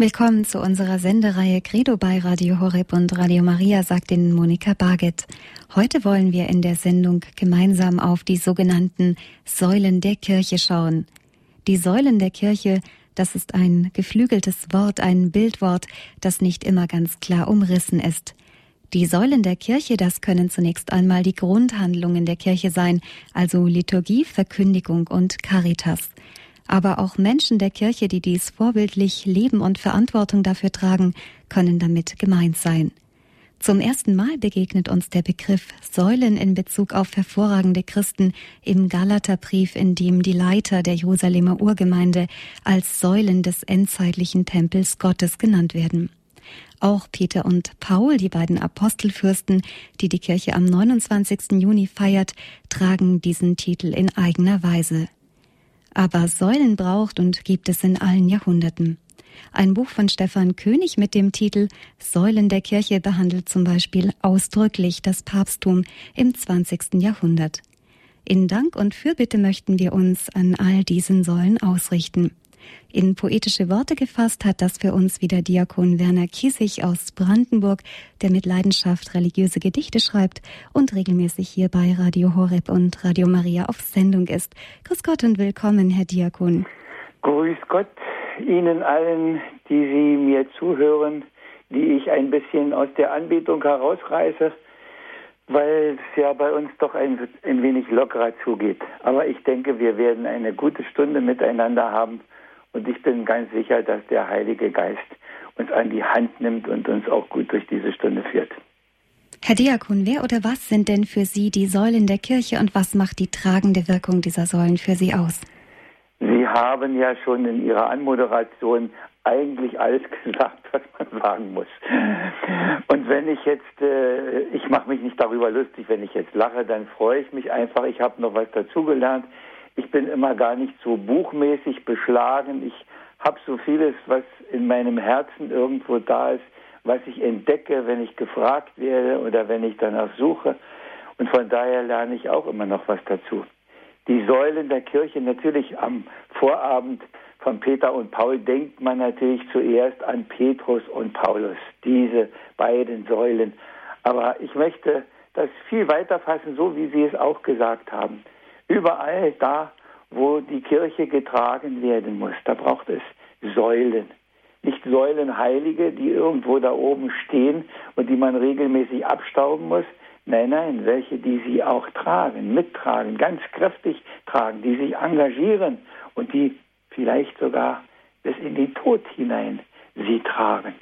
Willkommen zu unserer Sendereihe Credo bei Radio Horeb und Radio Maria, sagt Ihnen Monika Barget. Heute wollen wir in der Sendung gemeinsam auf die sogenannten Säulen der Kirche schauen. Die Säulen der Kirche, das ist ein geflügeltes Wort, ein Bildwort, das nicht immer ganz klar umrissen ist. Die Säulen der Kirche, das können zunächst einmal die Grundhandlungen der Kirche sein, also Liturgie, Verkündigung und Caritas aber auch Menschen der Kirche, die dies vorbildlich leben und Verantwortung dafür tragen, können damit gemeint sein. Zum ersten Mal begegnet uns der Begriff Säulen in Bezug auf hervorragende Christen im Galaterbrief, in dem die Leiter der Jerusalemer Urgemeinde als Säulen des endzeitlichen Tempels Gottes genannt werden. Auch Peter und Paul, die beiden Apostelfürsten, die die Kirche am 29. Juni feiert, tragen diesen Titel in eigener Weise. Aber Säulen braucht und gibt es in allen Jahrhunderten. Ein Buch von Stefan König mit dem Titel Säulen der Kirche behandelt zum Beispiel ausdrücklich das Papsttum im 20. Jahrhundert. In Dank und Fürbitte möchten wir uns an all diesen Säulen ausrichten. In poetische Worte gefasst hat das für uns wieder Diakon Werner Kiesig aus Brandenburg, der mit Leidenschaft religiöse Gedichte schreibt und regelmäßig hier bei Radio Horeb und Radio Maria auf Sendung ist. Grüß Gott und willkommen, Herr Diakon. Grüß Gott Ihnen allen, die Sie mir zuhören, die ich ein bisschen aus der Anbetung herausreiße, weil es ja bei uns doch ein, ein wenig lockerer zugeht. Aber ich denke, wir werden eine gute Stunde miteinander haben und ich bin ganz sicher, dass der Heilige Geist uns an die Hand nimmt und uns auch gut durch diese Stunde führt. Herr Diakon, wer oder was sind denn für Sie die Säulen der Kirche und was macht die tragende Wirkung dieser Säulen für Sie aus? Sie haben ja schon in Ihrer Anmoderation eigentlich alles gesagt, was man sagen muss. Und wenn ich jetzt, äh, ich mache mich nicht darüber lustig, wenn ich jetzt lache, dann freue ich mich einfach. Ich habe noch was dazugelernt. Ich bin immer gar nicht so buchmäßig beschlagen. Ich habe so vieles, was in meinem Herzen irgendwo da ist, was ich entdecke, wenn ich gefragt werde oder wenn ich danach suche. Und von daher lerne ich auch immer noch was dazu. Die Säulen der Kirche, natürlich am Vorabend von Peter und Paul denkt man natürlich zuerst an Petrus und Paulus, diese beiden Säulen. Aber ich möchte das viel weiter fassen, so wie Sie es auch gesagt haben. Überall da, wo die Kirche getragen werden muss, da braucht es Säulen. Nicht Säulenheilige, die irgendwo da oben stehen und die man regelmäßig abstauben muss. Nein, nein, welche, die sie auch tragen, mittragen, ganz kräftig tragen, die sich engagieren und die vielleicht sogar bis in den Tod hinein sie tragen.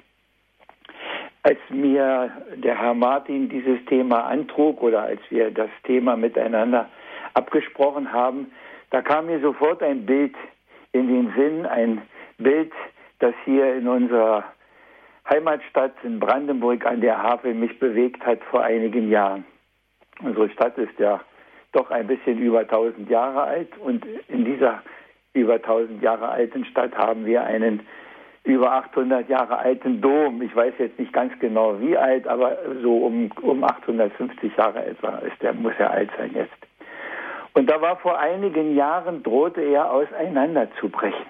Als mir der Herr Martin dieses Thema antrug oder als wir das Thema miteinander abgesprochen haben, da kam mir sofort ein Bild in den Sinn, ein Bild, das hier in unserer Heimatstadt in Brandenburg an der Havel mich bewegt hat vor einigen Jahren. Unsere Stadt ist ja doch ein bisschen über 1000 Jahre alt und in dieser über 1000 Jahre alten Stadt haben wir einen über 800 Jahre alten Dom. Ich weiß jetzt nicht ganz genau wie alt, aber so um, um 850 Jahre etwa ist der, muss er alt sein jetzt. Und da war vor einigen Jahren, drohte er auseinanderzubrechen.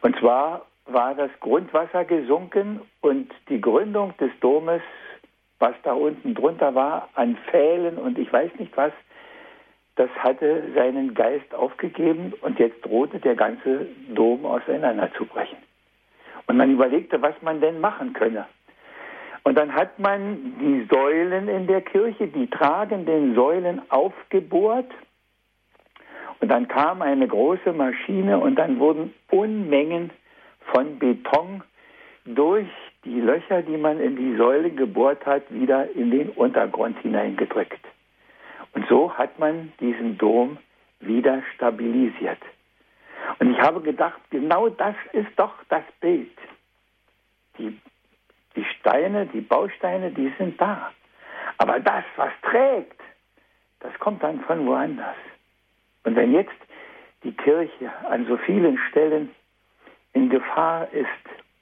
Und zwar war das Grundwasser gesunken und die Gründung des Domes, was da unten drunter war, an Pfählen und ich weiß nicht was, das hatte seinen Geist aufgegeben und jetzt drohte der ganze Dom auseinanderzubrechen. Und man überlegte, was man denn machen könne. Und dann hat man die Säulen in der Kirche, die tragenden Säulen aufgebohrt. Und dann kam eine große Maschine und dann wurden Unmengen von Beton durch die Löcher, die man in die Säule gebohrt hat, wieder in den Untergrund hineingedrückt. Und so hat man diesen Dom wieder stabilisiert. Und ich habe gedacht, genau das ist doch das Bild. Die die Steine, die Bausteine, die sind da. Aber das, was trägt, das kommt dann von woanders. Und wenn jetzt die Kirche an so vielen Stellen in Gefahr ist,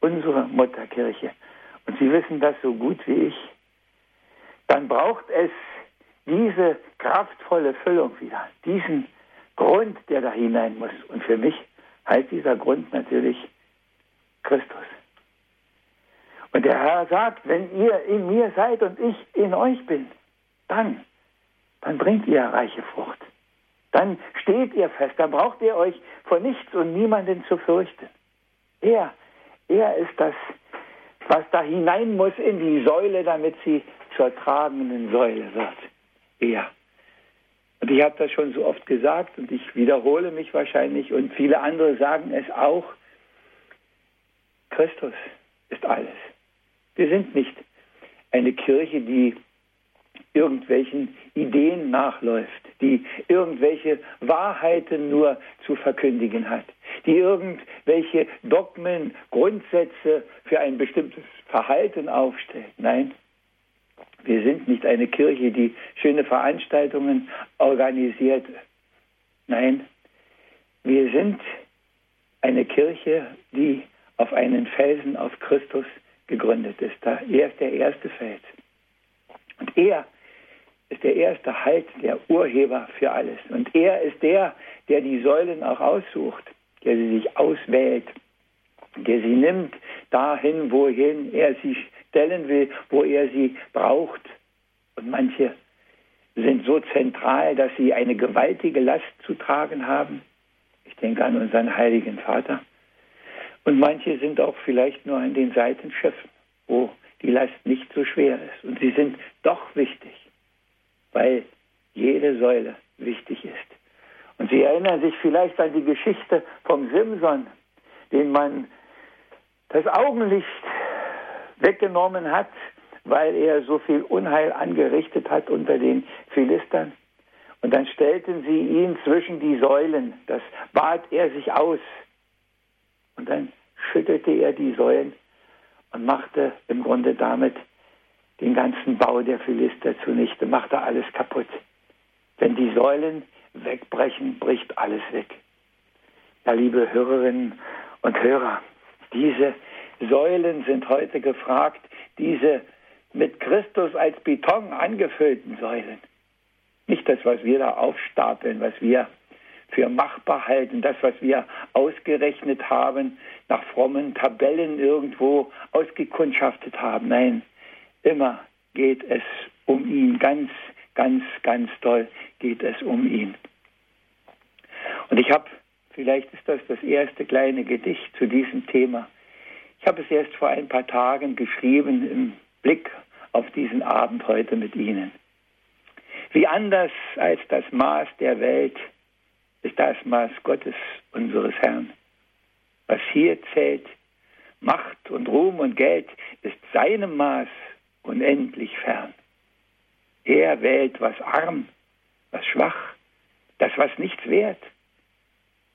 unsere Mutterkirche, und Sie wissen das so gut wie ich, dann braucht es diese kraftvolle Füllung wieder, diesen Grund, der da hinein muss. Und für mich heißt dieser Grund natürlich Christus. Und der Herr sagt, wenn ihr in mir seid und ich in euch bin, dann, dann bringt ihr reiche Frucht. Dann steht ihr fest, dann braucht ihr euch vor nichts und niemanden zu fürchten. Er, er ist das, was da hinein muss in die Säule, damit sie zur tragenden Säule wird. Er. Und ich habe das schon so oft gesagt und ich wiederhole mich wahrscheinlich und viele andere sagen es auch. Christus ist alles. Wir sind nicht eine Kirche, die irgendwelchen Ideen nachläuft, die irgendwelche Wahrheiten nur zu verkündigen hat, die irgendwelche Dogmen, Grundsätze für ein bestimmtes Verhalten aufstellt. Nein, wir sind nicht eine Kirche, die schöne Veranstaltungen organisiert. Nein, wir sind eine Kirche, die auf einen Felsen, auf Christus gegründet ist. Er ist der erste Fels. Und er ist der erste Halt, der Urheber für alles. Und er ist der, der die Säulen auch aussucht, der sie sich auswählt, der sie nimmt dahin, wohin er sie stellen will, wo er sie braucht. Und manche sind so zentral, dass sie eine gewaltige Last zu tragen haben. Ich denke an unseren heiligen Vater. Und manche sind auch vielleicht nur an den Seitenschiffen, wo die Last nicht so schwer ist. Und sie sind doch wichtig, weil jede Säule wichtig ist. Und Sie erinnern sich vielleicht an die Geschichte vom Simson, den man das Augenlicht weggenommen hat, weil er so viel Unheil angerichtet hat unter den Philistern. Und dann stellten sie ihn zwischen die Säulen, das bat er sich aus. Und dann schüttelte er die Säulen und machte im Grunde damit den ganzen Bau der Philister zunichte, machte alles kaputt. Wenn die Säulen wegbrechen, bricht alles weg. Ja, liebe Hörerinnen und Hörer, diese Säulen sind heute gefragt, diese mit Christus als Beton angefüllten Säulen. Nicht das, was wir da aufstapeln, was wir für machbar halten, das, was wir ausgerechnet haben, nach frommen Tabellen irgendwo ausgekundschaftet haben. Nein, immer geht es um ihn, ganz, ganz, ganz toll geht es um ihn. Und ich habe, vielleicht ist das das erste kleine Gedicht zu diesem Thema. Ich habe es erst vor ein paar Tagen geschrieben im Blick auf diesen Abend heute mit Ihnen. Wie anders als das Maß der Welt ist das Maß Gottes, unseres Herrn. Was hier zählt, Macht und Ruhm und Geld, ist seinem Maß unendlich fern. Er wählt, was arm, was schwach, das, was nichts wert.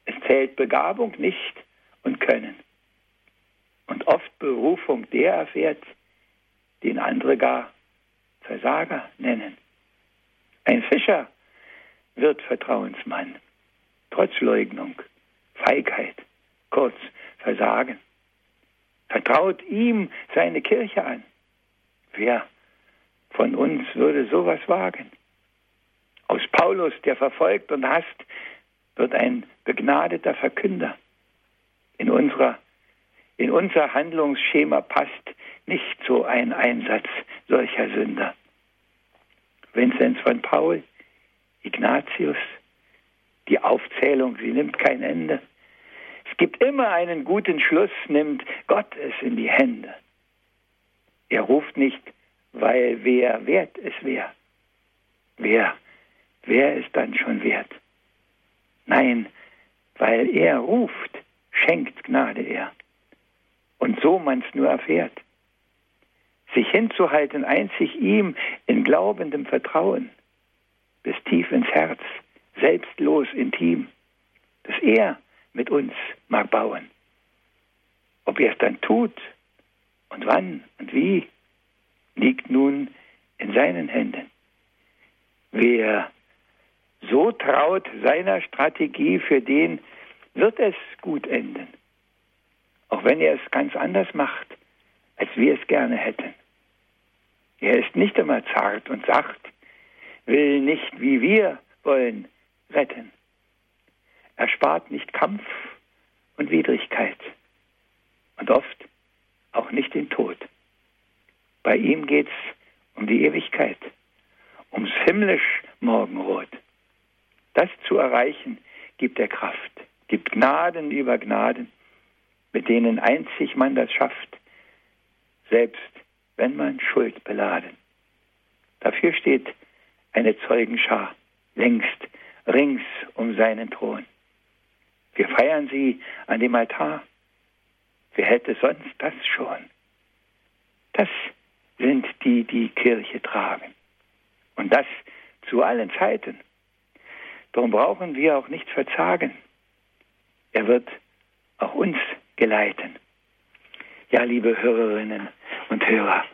Es zählt Begabung nicht und Können. Und oft Berufung der erfährt, den andere gar Versager nennen. Ein Fischer wird Vertrauensmann, trotz Leugnung, Feigheit, kurz Versagen. Vertraut ihm seine Kirche an. Wer von uns würde sowas wagen? Aus Paulus, der verfolgt und hasst, wird ein begnadeter Verkünder. In, unserer, in unser Handlungsschema passt nicht so ein Einsatz solcher Sünder. Vinzenz von Paul, Ignatius, die Aufzählung, sie nimmt kein Ende. Es gibt immer einen guten Schluss, nimmt Gott es in die Hände. Er ruft nicht, weil wer wert es wäre. Wer, wer ist dann schon wert? Nein, weil er ruft, schenkt Gnade er. Und so man's nur erfährt. Sich hinzuhalten einzig ihm in glaubendem Vertrauen, bis tief ins Herz, intim, dass er mit uns mag bauen. Ob er es dann tut und wann und wie, liegt nun in seinen Händen. Wer so traut seiner Strategie, für den wird es gut enden. Auch wenn er es ganz anders macht, als wir es gerne hätten. Er ist nicht immer zart und sacht, will nicht wie wir wollen retten. Er spart nicht Kampf und Widrigkeit und oft auch nicht den Tod. Bei ihm geht es um die Ewigkeit, ums himmlisch Morgenrot. Das zu erreichen, gibt er Kraft, gibt Gnaden über Gnaden, mit denen einzig man das schafft, selbst wenn man Schuld beladen. Dafür steht eine Zeugenschar längst rings um seinen Thron. Wir feiern sie an dem Altar. Wer hätte sonst das schon? Das sind die, die Kirche tragen. Und das zu allen Zeiten. Darum brauchen wir auch nicht verzagen. Er wird auch uns geleiten. Ja, liebe Hörerinnen und Hörer,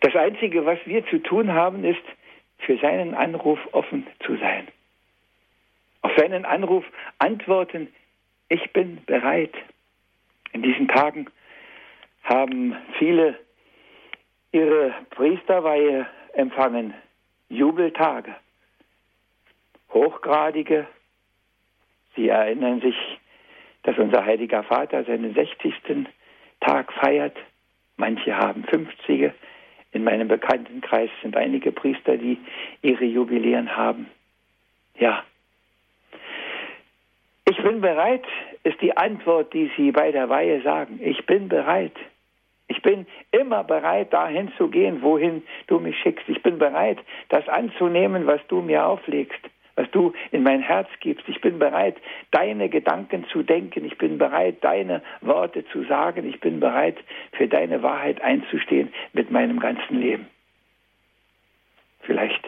das Einzige, was wir zu tun haben, ist, für seinen Anruf offen zu sein. Auf seinen Anruf antworten, ich bin bereit. In diesen Tagen haben viele ihre Priesterweihe empfangen, Jubeltage, hochgradige. Sie erinnern sich, dass unser heiliger Vater seinen 60. Tag feiert. Manche haben 50. In meinem Bekanntenkreis sind einige Priester, die ihre Jubiläen haben. Ja. Bin bereit, ist die Antwort, die Sie bei der Weihe sagen. Ich bin bereit. Ich bin immer bereit, dahin zu gehen, wohin du mich schickst. Ich bin bereit, das anzunehmen, was du mir auflegst, was du in mein Herz gibst. Ich bin bereit, deine Gedanken zu denken. Ich bin bereit, deine Worte zu sagen. Ich bin bereit, für deine Wahrheit einzustehen mit meinem ganzen Leben. Vielleicht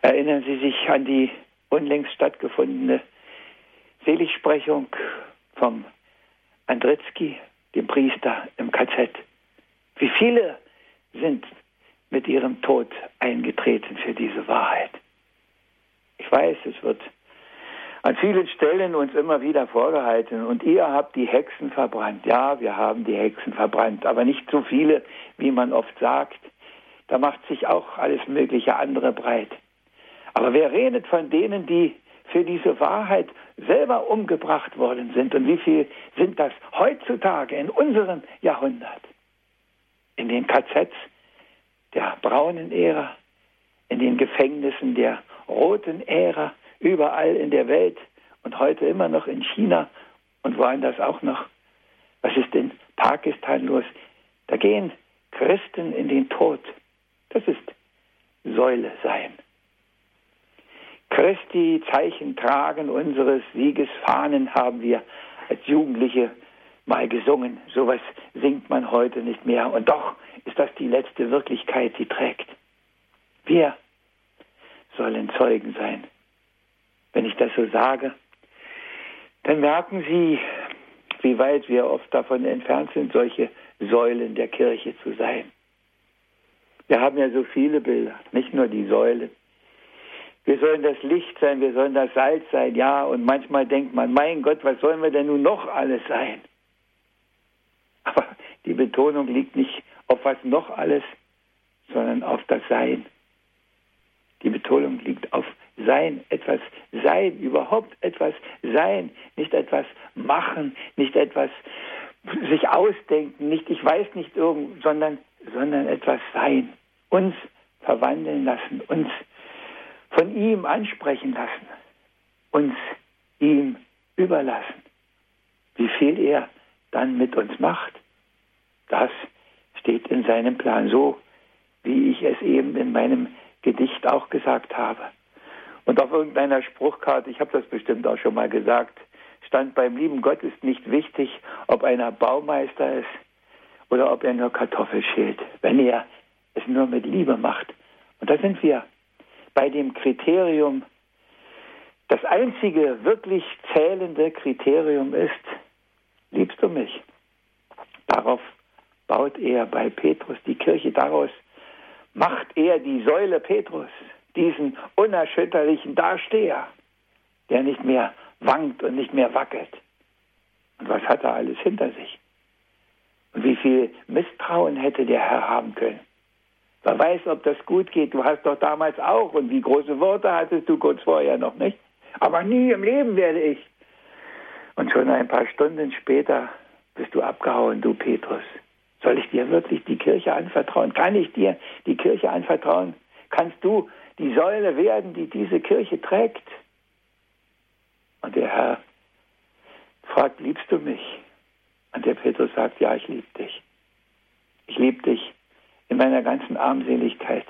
erinnern Sie sich an die unlängst stattgefundene Seligsprechung vom Andritzky, dem Priester im KZ. Wie viele sind mit ihrem Tod eingetreten für diese Wahrheit? Ich weiß, es wird an vielen Stellen uns immer wieder vorgehalten und ihr habt die Hexen verbrannt. Ja, wir haben die Hexen verbrannt, aber nicht so viele, wie man oft sagt. Da macht sich auch alles mögliche andere breit. Aber wer redet von denen, die für diese Wahrheit selber umgebracht worden sind. Und wie viel sind das heutzutage in unserem Jahrhundert? In den KZs der braunen Ära, in den Gefängnissen der roten Ära, überall in der Welt und heute immer noch in China und woanders auch noch. Was ist in Pakistan los? Da gehen Christen in den Tod. Das ist Säule sein. Christi Zeichen tragen unseres Siegesfahnen haben wir als Jugendliche mal gesungen. Sowas singt man heute nicht mehr. Und doch ist das die letzte Wirklichkeit, die trägt. Wir sollen Zeugen sein. Wenn ich das so sage, dann merken Sie, wie weit wir oft davon entfernt sind, solche Säulen der Kirche zu sein. Wir haben ja so viele Bilder, nicht nur die Säulen. Wir sollen das Licht sein, wir sollen das Salz sein, ja. Und manchmal denkt man, mein Gott, was sollen wir denn nun noch alles sein? Aber die Betonung liegt nicht auf was noch alles, sondern auf das Sein. Die Betonung liegt auf Sein, etwas Sein, überhaupt etwas Sein, nicht etwas machen, nicht etwas sich ausdenken, nicht ich weiß nicht irgend, sondern, sondern etwas Sein. Uns verwandeln lassen, uns von ihm ansprechen lassen, uns ihm überlassen. Wie viel er dann mit uns macht, das steht in seinem Plan so, wie ich es eben in meinem Gedicht auch gesagt habe. Und auf irgendeiner Spruchkarte, ich habe das bestimmt auch schon mal gesagt, stand beim lieben Gott ist nicht wichtig, ob einer Baumeister ist oder ob er nur Kartoffel schält, wenn er es nur mit Liebe macht. Und da sind wir bei dem Kriterium, das einzige wirklich zählende Kriterium ist, liebst du mich? Darauf baut er bei Petrus die Kirche, daraus macht er die Säule Petrus, diesen unerschütterlichen Darsteher, der nicht mehr wankt und nicht mehr wackelt. Und was hat er alles hinter sich? Und wie viel Misstrauen hätte der Herr haben können? Wer weiß, ob das gut geht. Du hast doch damals auch. Und wie große Worte hattest du kurz vorher noch nicht? Aber nie im Leben werde ich. Und schon ein paar Stunden später bist du abgehauen, du Petrus. Soll ich dir wirklich die Kirche anvertrauen? Kann ich dir die Kirche anvertrauen? Kannst du die Säule werden, die diese Kirche trägt? Und der Herr fragt, liebst du mich? Und der Petrus sagt, ja, ich liebe dich. Ich liebe dich in meiner ganzen Armseligkeit.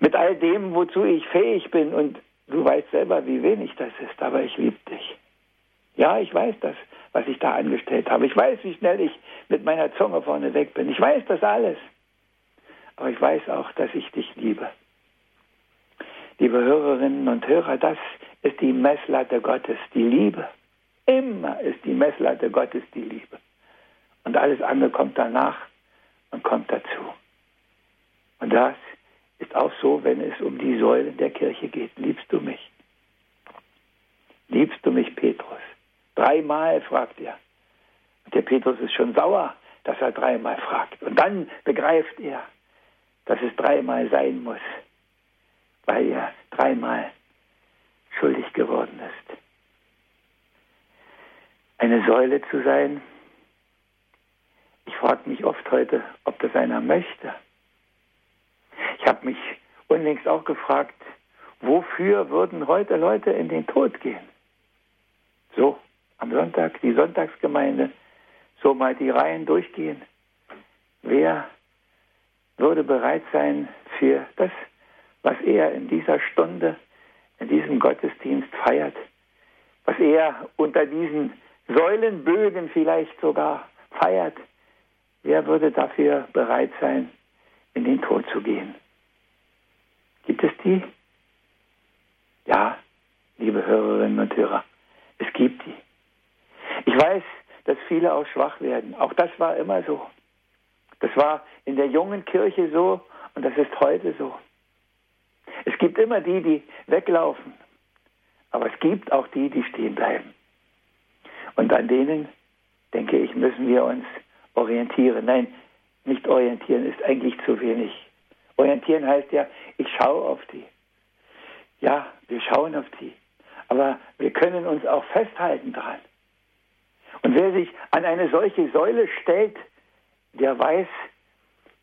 Mit all dem, wozu ich fähig bin. Und du weißt selber, wie wenig das ist, aber ich liebe dich. Ja, ich weiß das, was ich da angestellt habe. Ich weiß, wie schnell ich mit meiner Zunge vorne weg bin. Ich weiß das alles. Aber ich weiß auch, dass ich dich liebe. Liebe Hörerinnen und Hörer, das ist die Messlatte Gottes, die Liebe. Immer ist die Messlatte Gottes die Liebe. Und alles andere kommt danach und kommt dazu. Und das ist auch so, wenn es um die Säulen der Kirche geht. Liebst du mich? Liebst du mich, Petrus? Dreimal fragt er. Und der Petrus ist schon sauer, dass er dreimal fragt. Und dann begreift er, dass es dreimal sein muss, weil er dreimal schuldig geworden ist. Eine Säule zu sein, ich frage mich oft heute, ob das einer möchte. Ich habe mich unlängst auch gefragt, wofür würden heute Leute in den Tod gehen? So, am Sonntag die Sonntagsgemeinde, so mal die Reihen durchgehen. Wer würde bereit sein für das, was er in dieser Stunde, in diesem Gottesdienst feiert, was er unter diesen Säulenbögen vielleicht sogar feiert? Wer würde dafür bereit sein, in den Tod zu gehen? Gibt es die? Ja, liebe Hörerinnen und Hörer, es gibt die. Ich weiß, dass viele auch schwach werden. Auch das war immer so. Das war in der jungen Kirche so und das ist heute so. Es gibt immer die, die weglaufen, aber es gibt auch die, die stehen bleiben. Und an denen, denke ich, müssen wir uns orientieren. Nein, nicht orientieren ist eigentlich zu wenig. Orientieren heißt ja, ich schaue auf die. Ja, wir schauen auf die. Aber wir können uns auch festhalten dran. Und wer sich an eine solche Säule stellt, der weiß,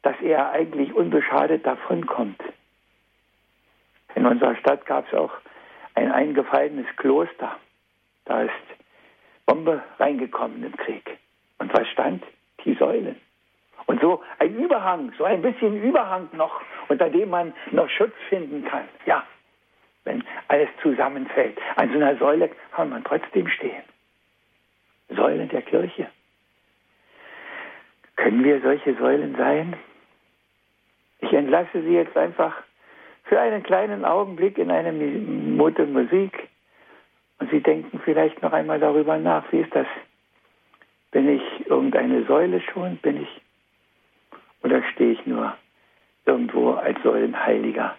dass er eigentlich unbeschadet davonkommt. In unserer Stadt gab es auch ein eingefallenes Kloster. Da ist Bombe reingekommen im Krieg. Und was stand? Die Säulen. Und so ein Überhang, so ein bisschen Überhang noch, unter dem man noch Schutz finden kann. Ja, wenn alles zusammenfällt. An so einer Säule kann man trotzdem stehen. Säulen der Kirche. Können wir solche Säulen sein? Ich entlasse Sie jetzt einfach für einen kleinen Augenblick in eine Mutter Musik und Sie denken vielleicht noch einmal darüber nach, wie ist das? Bin ich irgendeine Säule schon? Bin ich? Oder stehe ich nur irgendwo als Säulenheiliger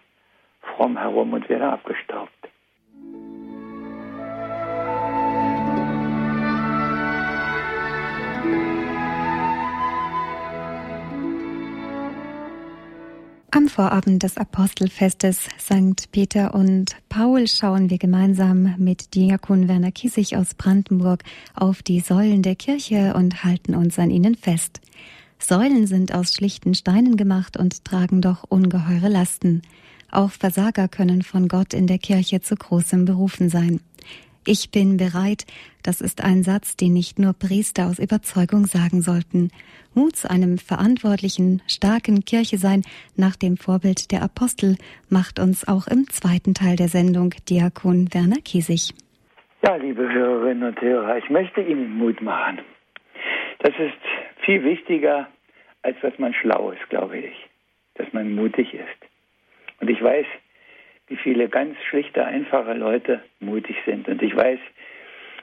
fromm herum und werde abgestaubt? Am Vorabend des Apostelfestes St. Peter und Paul schauen wir gemeinsam mit Diakon Werner Kiesig aus Brandenburg auf die Säulen der Kirche und halten uns an ihnen fest. Säulen sind aus schlichten Steinen gemacht und tragen doch ungeheure Lasten. Auch Versager können von Gott in der Kirche zu großem berufen sein. Ich bin bereit, das ist ein Satz, den nicht nur Priester aus Überzeugung sagen sollten. Mut zu einem verantwortlichen, starken Kirche sein nach dem Vorbild der Apostel macht uns auch im zweiten Teil der Sendung Diakon Werner Kiesig. Ja, liebe Hörerinnen und Hörer, ich möchte Ihnen Mut machen. Das ist viel wichtiger, als dass man schlau ist, glaube ich, dass man mutig ist. Und ich weiß, wie viele ganz schlichte, einfache Leute mutig sind. Und ich weiß,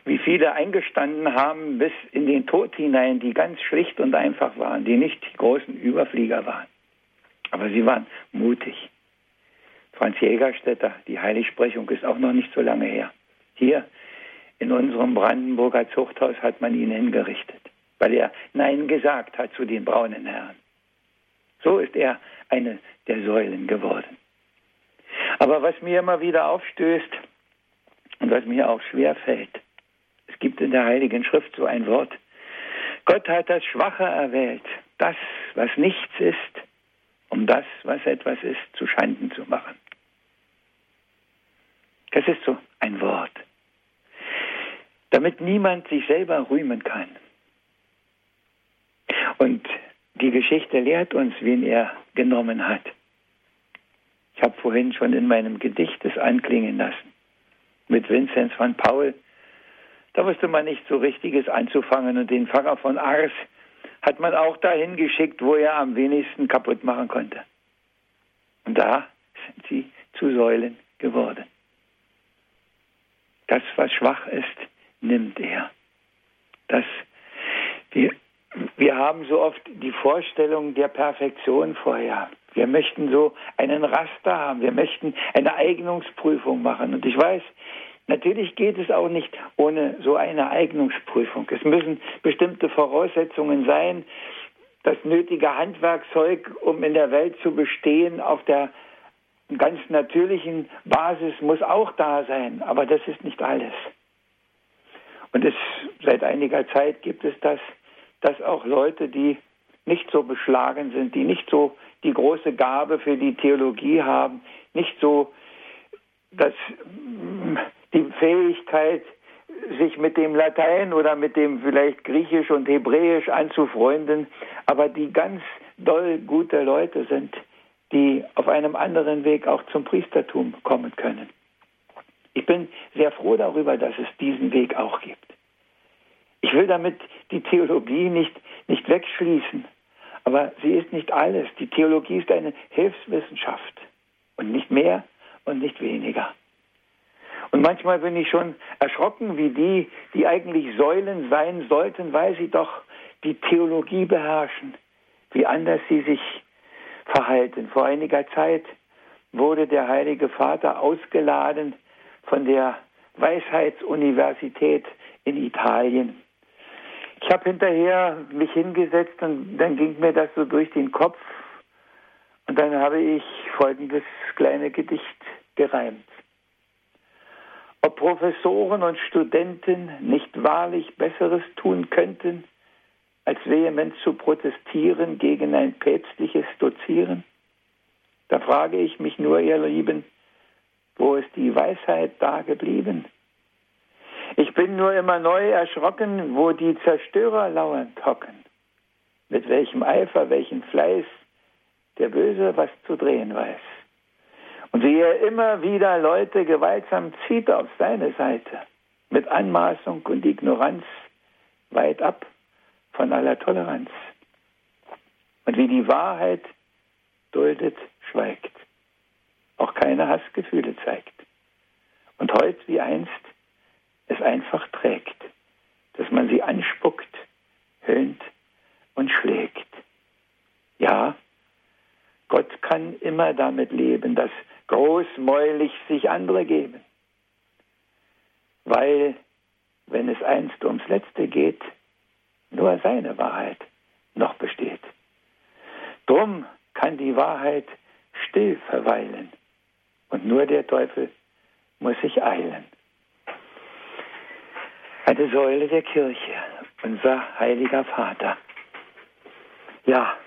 wie viele eingestanden haben bis in den Tod hinein, die ganz schlicht und einfach waren, die nicht die großen Überflieger waren. Aber sie waren mutig. Franz Jägerstätter, die Heiligsprechung ist auch noch nicht so lange her. Hier in unserem Brandenburger Zuchthaus hat man ihn hingerichtet, weil er Nein gesagt hat zu den braunen Herren. So ist er eine der Säulen geworden. Aber was mir immer wieder aufstößt und was mir auch schwer fällt, es gibt in der Heiligen Schrift so ein Wort. Gott hat das Schwache erwählt, das, was nichts ist, um das, was etwas ist, zu Schanden zu machen. Das ist so ein Wort. Damit niemand sich selber rühmen kann. Und die Geschichte lehrt uns, wen er genommen hat. Ich habe vorhin schon in meinem Gedicht es anklingen lassen. Mit Vinzenz van Paul. Da wusste man nicht so richtiges anzufangen und den Pfarrer von Ars hat man auch dahin geschickt, wo er am wenigsten kaputt machen konnte. Und da sind sie zu Säulen geworden. Das, was schwach ist, nimmt er. Das, wir, wir haben so oft die Vorstellung der Perfektion vorher. Wir möchten so einen Raster haben. Wir möchten eine Eignungsprüfung machen. Und ich weiß, natürlich geht es auch nicht ohne so eine Eignungsprüfung. Es müssen bestimmte Voraussetzungen sein, das nötige Handwerkzeug, um in der Welt zu bestehen, auf der ganz natürlichen Basis muss auch da sein. Aber das ist nicht alles. Und es, seit einiger Zeit gibt es das, dass auch Leute, die nicht so beschlagen sind, die nicht so die große Gabe für die Theologie haben, nicht so dass die Fähigkeit, sich mit dem Latein oder mit dem vielleicht Griechisch und Hebräisch anzufreunden, aber die ganz doll gute Leute sind, die auf einem anderen Weg auch zum Priestertum kommen können. Ich bin sehr froh darüber, dass es diesen Weg auch gibt. Ich will damit die Theologie nicht, nicht wegschließen, aber sie ist nicht alles. Die Theologie ist eine Hilfswissenschaft und nicht mehr und nicht weniger. Und manchmal bin ich schon erschrocken, wie die, die eigentlich Säulen sein sollten, weil sie doch die Theologie beherrschen, wie anders sie sich verhalten. Vor einiger Zeit wurde der Heilige Vater ausgeladen von der Weisheitsuniversität in Italien. Ich habe hinterher mich hingesetzt und dann ging mir das so durch den Kopf und dann habe ich folgendes kleine Gedicht gereimt. Ob Professoren und Studenten nicht wahrlich Besseres tun könnten, als vehement zu protestieren gegen ein päpstliches Dozieren? Da frage ich mich nur, ihr Lieben, wo ist die Weisheit da geblieben? Ich bin nur immer neu erschrocken, wo die Zerstörer lauernd hocken. Mit welchem Eifer, welchem Fleiß der Böse was zu drehen weiß. Und wie er immer wieder Leute gewaltsam zieht auf seine Seite, mit Anmaßung und Ignoranz weit ab von aller Toleranz. Und wie die Wahrheit duldet, schweigt, auch keine Hassgefühle zeigt. Und heute wie einst es einfach trägt, dass man sie anspuckt, höhnt und schlägt. Ja, Gott kann immer damit leben, dass großmäulig sich andere geben. Weil, wenn es einst ums Letzte geht, nur seine Wahrheit noch besteht. Drum kann die Wahrheit still verweilen und nur der Teufel muss sich eilen. Eine Säule der Kirche, unser heiliger Vater. Ja,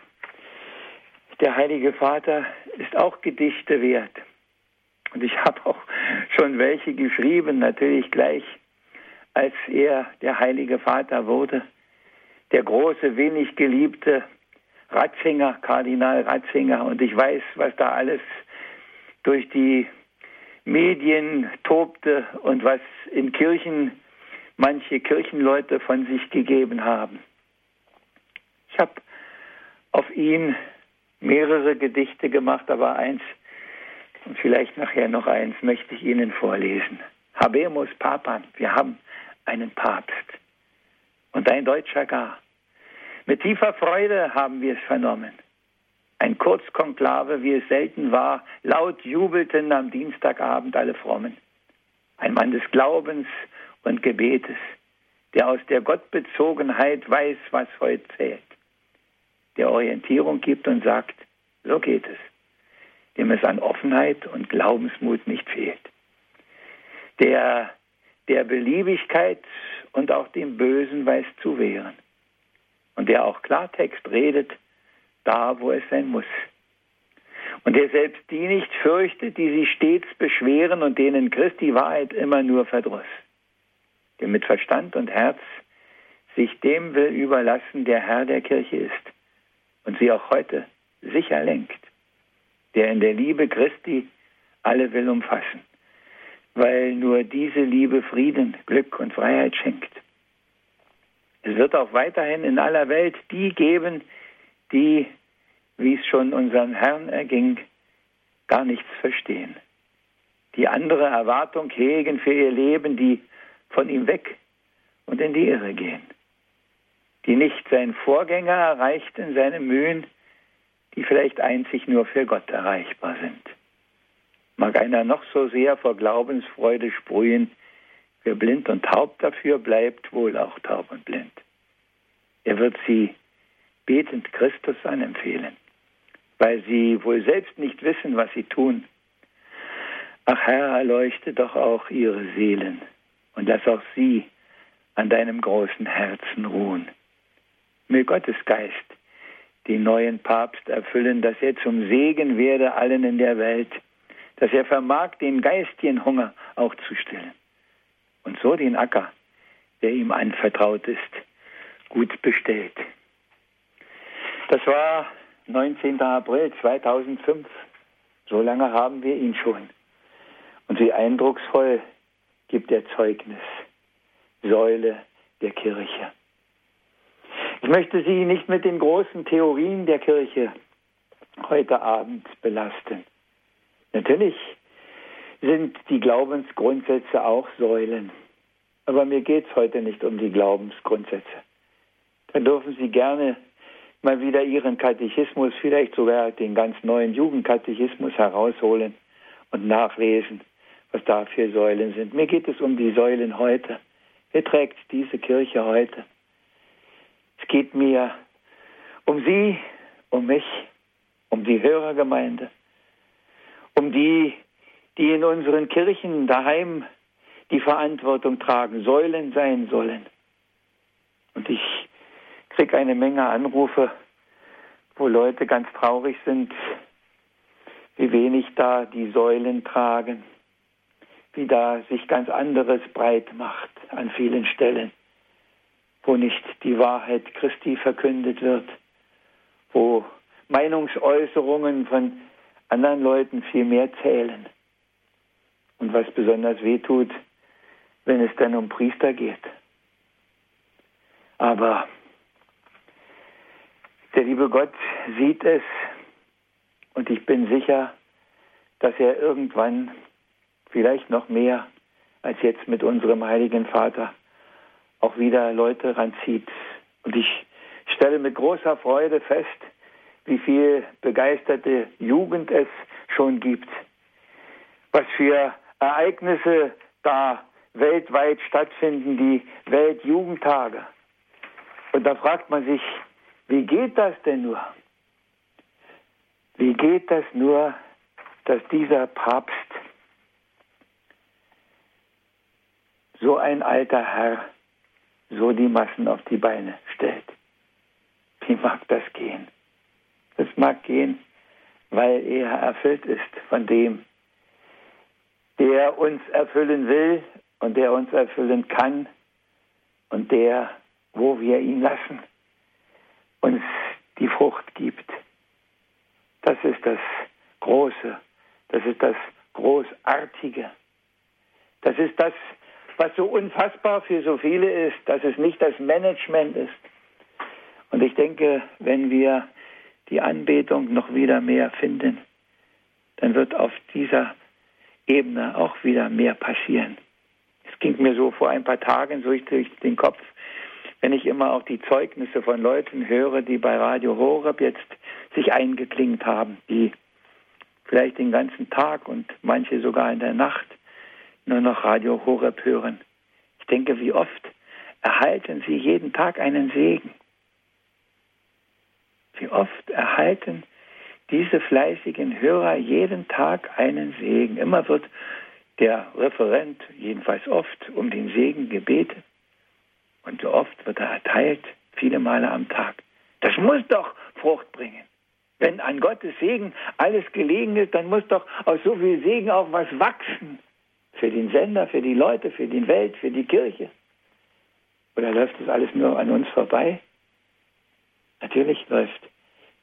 der heilige Vater ist auch Gedichte wert. Und ich habe auch schon welche geschrieben, natürlich gleich, als er der heilige Vater wurde der große, wenig geliebte Ratzinger, Kardinal Ratzinger. Und ich weiß, was da alles durch die Medien tobte und was in Kirchen manche Kirchenleute von sich gegeben haben. Ich habe auf ihn mehrere Gedichte gemacht, aber eins und vielleicht nachher noch eins möchte ich Ihnen vorlesen. Habemus Papan, wir haben einen Papst und ein Deutscher gar. Mit tiefer Freude haben wir es vernommen. Ein Kurzkonklave, wie es selten war, laut jubelten am Dienstagabend alle Frommen. Ein Mann des Glaubens und Gebetes, der aus der Gottbezogenheit weiß, was heute zählt, der Orientierung gibt und sagt, so geht es, dem es an Offenheit und Glaubensmut nicht fehlt, der der Beliebigkeit und auch dem Bösen weiß zu wehren. Und der auch Klartext redet, da wo es sein muss. Und der selbst die nicht fürchtet, die sich stets beschweren und denen Christi Wahrheit immer nur verdross. Der mit Verstand und Herz sich dem will überlassen, der Herr der Kirche ist und sie auch heute sicher lenkt, der in der Liebe Christi alle will umfassen, weil nur diese Liebe Frieden, Glück und Freiheit schenkt. Es wird auch weiterhin in aller Welt die geben, die, wie es schon unseren Herrn erging, gar nichts verstehen. Die andere Erwartung hegen für ihr Leben, die von ihm weg und in die Irre gehen. Die nicht sein Vorgänger erreicht in seinen Mühen, die vielleicht einzig nur für Gott erreichbar sind. Mag einer noch so sehr vor Glaubensfreude sprühen, wer blind und taub dafür bleibt, wohl auch taub und blind. Er wird sie betend Christus anempfehlen, weil sie wohl selbst nicht wissen, was sie tun. Ach Herr, erleuchte doch auch ihre Seelen und lass auch sie an deinem großen Herzen ruhen. Will Gottes Geist den neuen Papst erfüllen, dass er zum Segen werde allen in der Welt, dass er vermag, den geistigen Hunger auch zu stillen und so den Acker, der ihm anvertraut ist, gut bestellt. Das war 19. April 2005. So lange haben wir ihn schon. Und wie eindrucksvoll gibt er Zeugnis. Säule der Kirche. Ich möchte Sie nicht mit den großen Theorien der Kirche heute Abend belasten. Natürlich sind die Glaubensgrundsätze auch Säulen. Aber mir geht es heute nicht um die Glaubensgrundsätze. Da dürfen Sie gerne mal wieder Ihren Katechismus, vielleicht sogar den ganz neuen Jugendkatechismus herausholen und nachlesen, was da für Säulen sind. Mir geht es um die Säulen heute. Wer trägt diese Kirche heute? Es geht mir um Sie, um mich, um die Hörergemeinde, um die, die in unseren Kirchen daheim die Verantwortung tragen, Säulen sein sollen. Und ich kriege eine Menge Anrufe, wo Leute ganz traurig sind, wie wenig da die Säulen tragen, wie da sich ganz anderes breit macht an vielen Stellen, wo nicht die Wahrheit Christi verkündet wird, wo Meinungsäußerungen von anderen Leuten viel mehr zählen. Und was besonders weh tut, wenn es dann um Priester geht. Aber der liebe Gott sieht es und ich bin sicher, dass er irgendwann, vielleicht noch mehr als jetzt mit unserem heiligen Vater, auch wieder Leute ranzieht. Und ich stelle mit großer Freude fest, wie viel begeisterte Jugend es schon gibt, was für Ereignisse da weltweit stattfinden, die Weltjugendtage. Und da fragt man sich, wie geht das denn nur? Wie geht das nur, dass dieser Papst so ein alter Herr so die Massen auf die Beine stellt? Wie mag das gehen? Das mag gehen, weil er erfüllt ist von dem, der uns erfüllen will und der uns erfüllen kann und der, wo wir ihn lassen, uns die Frucht gibt. Das ist das Große, das ist das Großartige. Das ist das, was so unfassbar für so viele ist, dass es nicht das Management ist. Und ich denke, wenn wir die Anbetung noch wieder mehr finden, dann wird auf dieser Ebene auch wieder mehr passieren. Es ging mir so vor ein paar Tagen so durch den Kopf, wenn ich immer auch die Zeugnisse von Leuten höre, die bei Radio Horeb jetzt sich eingeklingt haben, die vielleicht den ganzen Tag und manche sogar in der Nacht nur noch Radio Horeb hören. Ich denke, wie oft erhalten sie jeden Tag einen Segen. Wie oft erhalten diese fleißigen Hörer jeden Tag einen Segen. Immer wird der Referent, jedenfalls oft, um den Segen gebeten. Und so oft wird er erteilt, viele Male am Tag. Das muss doch Frucht bringen. Wenn an Gottes Segen alles gelegen ist, dann muss doch aus so viel Segen auch was wachsen. Für den Sender, für die Leute, für die Welt, für die Kirche. Oder läuft das alles nur an uns vorbei? Natürlich läuft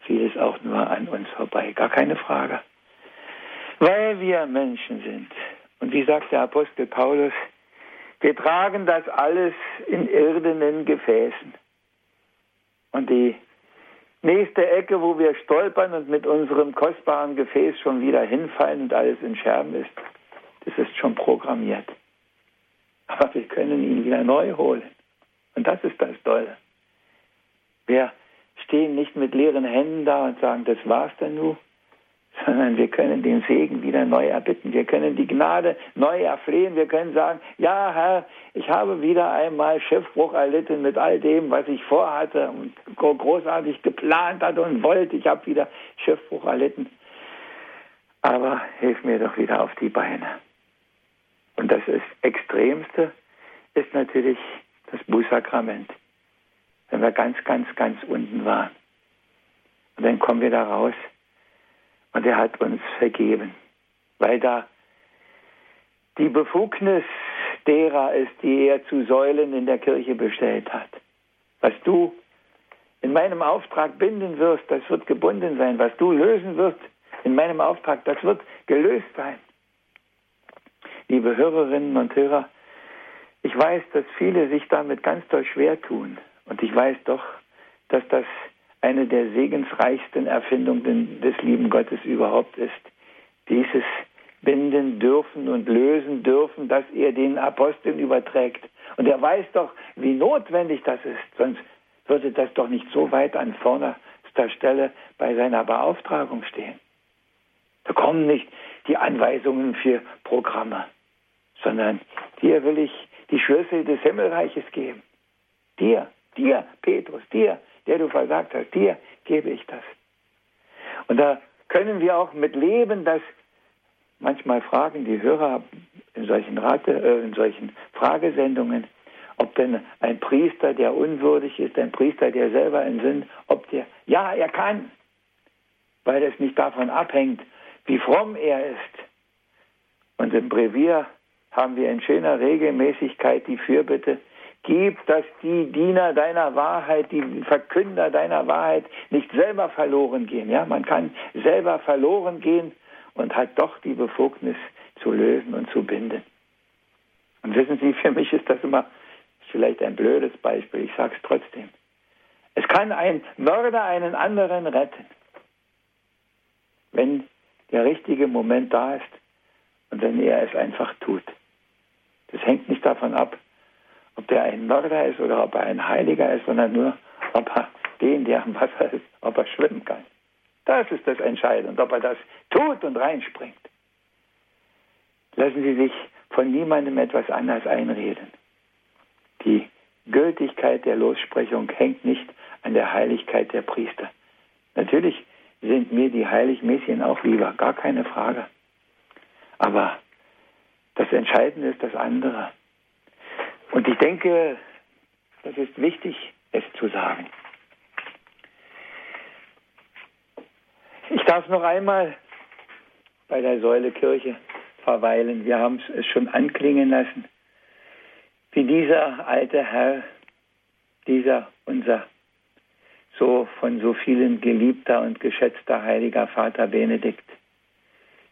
vieles auch nur an uns vorbei, gar keine Frage. Weil wir Menschen sind. Und wie sagt der Apostel Paulus, wir tragen das alles in irdenen Gefäßen. Und die nächste Ecke, wo wir stolpern und mit unserem kostbaren Gefäß schon wieder hinfallen und alles in Scherben ist, das ist schon programmiert. Aber wir können ihn wieder neu holen. Und das ist das Tolle. Wir stehen nicht mit leeren Händen da und sagen, das war's dann nur, sondern wir können den Segen wieder neu erbitten. Wir können die Gnade neu erflehen. Wir können sagen, ja Herr, ich habe wieder einmal Schiffbruch erlitten mit all dem, was ich vorhatte und großartig geplant hatte und wollte. Ich habe wieder Schiffbruch erlitten. Aber hilf mir doch wieder auf die Beine. Und das ist Extremste ist natürlich das Bußsakrament. Wenn wir ganz, ganz, ganz unten waren. Und dann kommen wir da raus und er hat uns vergeben, weil da die Befugnis derer ist, die er zu Säulen in der Kirche bestellt hat. Was du in meinem Auftrag binden wirst, das wird gebunden sein. Was du lösen wirst in meinem Auftrag, das wird gelöst sein. Liebe Hörerinnen und Hörer, ich weiß, dass viele sich damit ganz doll schwer tun. Und ich weiß doch, dass das eine der segensreichsten Erfindungen des lieben Gottes überhaupt ist. Dieses binden dürfen und lösen dürfen, das er den Aposteln überträgt. Und er weiß doch, wie notwendig das ist, sonst würde das doch nicht so weit an vorderster Stelle bei seiner Beauftragung stehen. Da kommen nicht die Anweisungen für Programme, sondern dir will ich die Schlüssel des Himmelreiches geben. Dir, dir, Petrus, dir, der du versagt hast, dir gebe ich das. Und da können wir auch mit leben, dass manchmal fragen die Hörer in solchen, Rate, äh, in solchen Fragesendungen, ob denn ein Priester, der unwürdig ist, ein Priester, der selber in Sinn, ob der, ja, er kann, weil es nicht davon abhängt, wie fromm er ist. Und im Brevier haben wir in schöner Regelmäßigkeit die Fürbitte, Gib, dass die Diener deiner Wahrheit, die Verkünder deiner Wahrheit nicht selber verloren gehen. Ja, man kann selber verloren gehen und hat doch die Befugnis zu lösen und zu binden. Und wissen Sie, für mich ist das immer vielleicht ein blödes Beispiel, ich sage es trotzdem. Es kann ein Mörder einen anderen retten, wenn der richtige Moment da ist und wenn er es einfach tut. Das hängt nicht davon ab, ob der ein Mörder ist oder ob er ein Heiliger ist, sondern nur, ob er den, der am Wasser ist, ob er schwimmen kann. Das ist das Entscheidende, ob er das tut und reinspringt. Lassen Sie sich von niemandem etwas anders einreden. Die Gültigkeit der Lossprechung hängt nicht an der Heiligkeit der Priester. Natürlich sind mir die Heiligmäßigen auch lieber, gar keine Frage. Aber das Entscheidende ist das andere. Und ich denke, das ist wichtig, es zu sagen. Ich darf noch einmal bei der Säule Kirche verweilen. Wir haben es schon anklingen lassen, wie dieser alte Herr, dieser unser so von so vielen geliebter und geschätzter heiliger Vater Benedikt,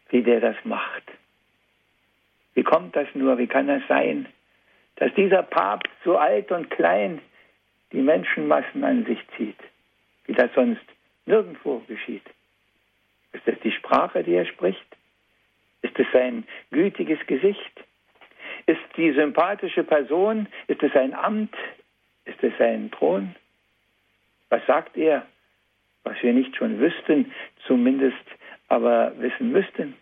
wie der das macht. Wie kommt das nur? Wie kann das sein? dass dieser Papst so alt und klein die Menschenmassen an sich zieht, wie das sonst nirgendwo geschieht. Ist es die Sprache, die er spricht? Ist es sein gütiges Gesicht? Ist die sympathische Person? Ist es sein Amt? Ist es sein Thron? Was sagt er, was wir nicht schon wüssten, zumindest aber wissen müssten?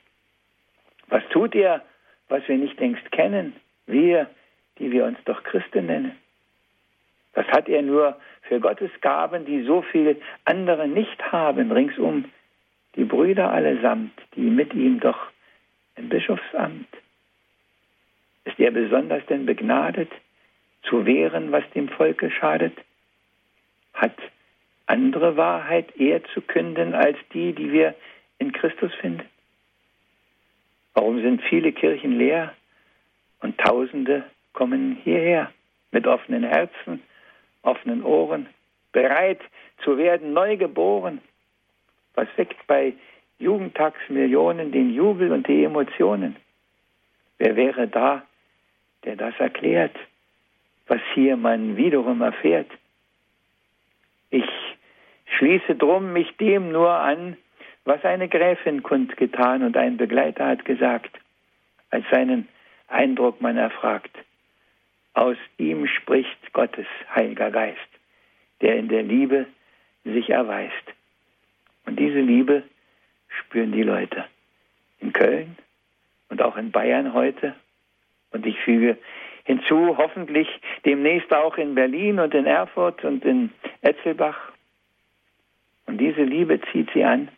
Was tut er, was wir nicht längst kennen? Wir, die wir uns doch Christen nennen? Was hat er nur für Gottes Gaben, die so viele andere nicht haben, ringsum? Die Brüder allesamt, die mit ihm doch im Bischofsamt. Ist er besonders denn begnadet zu wehren, was dem Volke schadet? Hat andere Wahrheit eher zu künden als die, die wir in Christus finden? Warum sind viele Kirchen leer und Tausende kommen hierher mit offenen Herzen, offenen Ohren, bereit zu werden, neu geboren? Was weckt bei Jugendtagsmillionen den Jubel und die Emotionen? Wer wäre da, der das erklärt, was hier man wiederum erfährt? Ich schließe drum mich dem nur an, was eine Gräfin kundgetan und ein Begleiter hat gesagt, als seinen Eindruck man erfragt. Aus ihm spricht Gottes Heiliger Geist, der in der Liebe sich erweist. Und diese Liebe spüren die Leute in Köln und auch in Bayern heute. Und ich füge hinzu, hoffentlich demnächst auch in Berlin und in Erfurt und in Etzelbach. Und diese Liebe zieht sie an,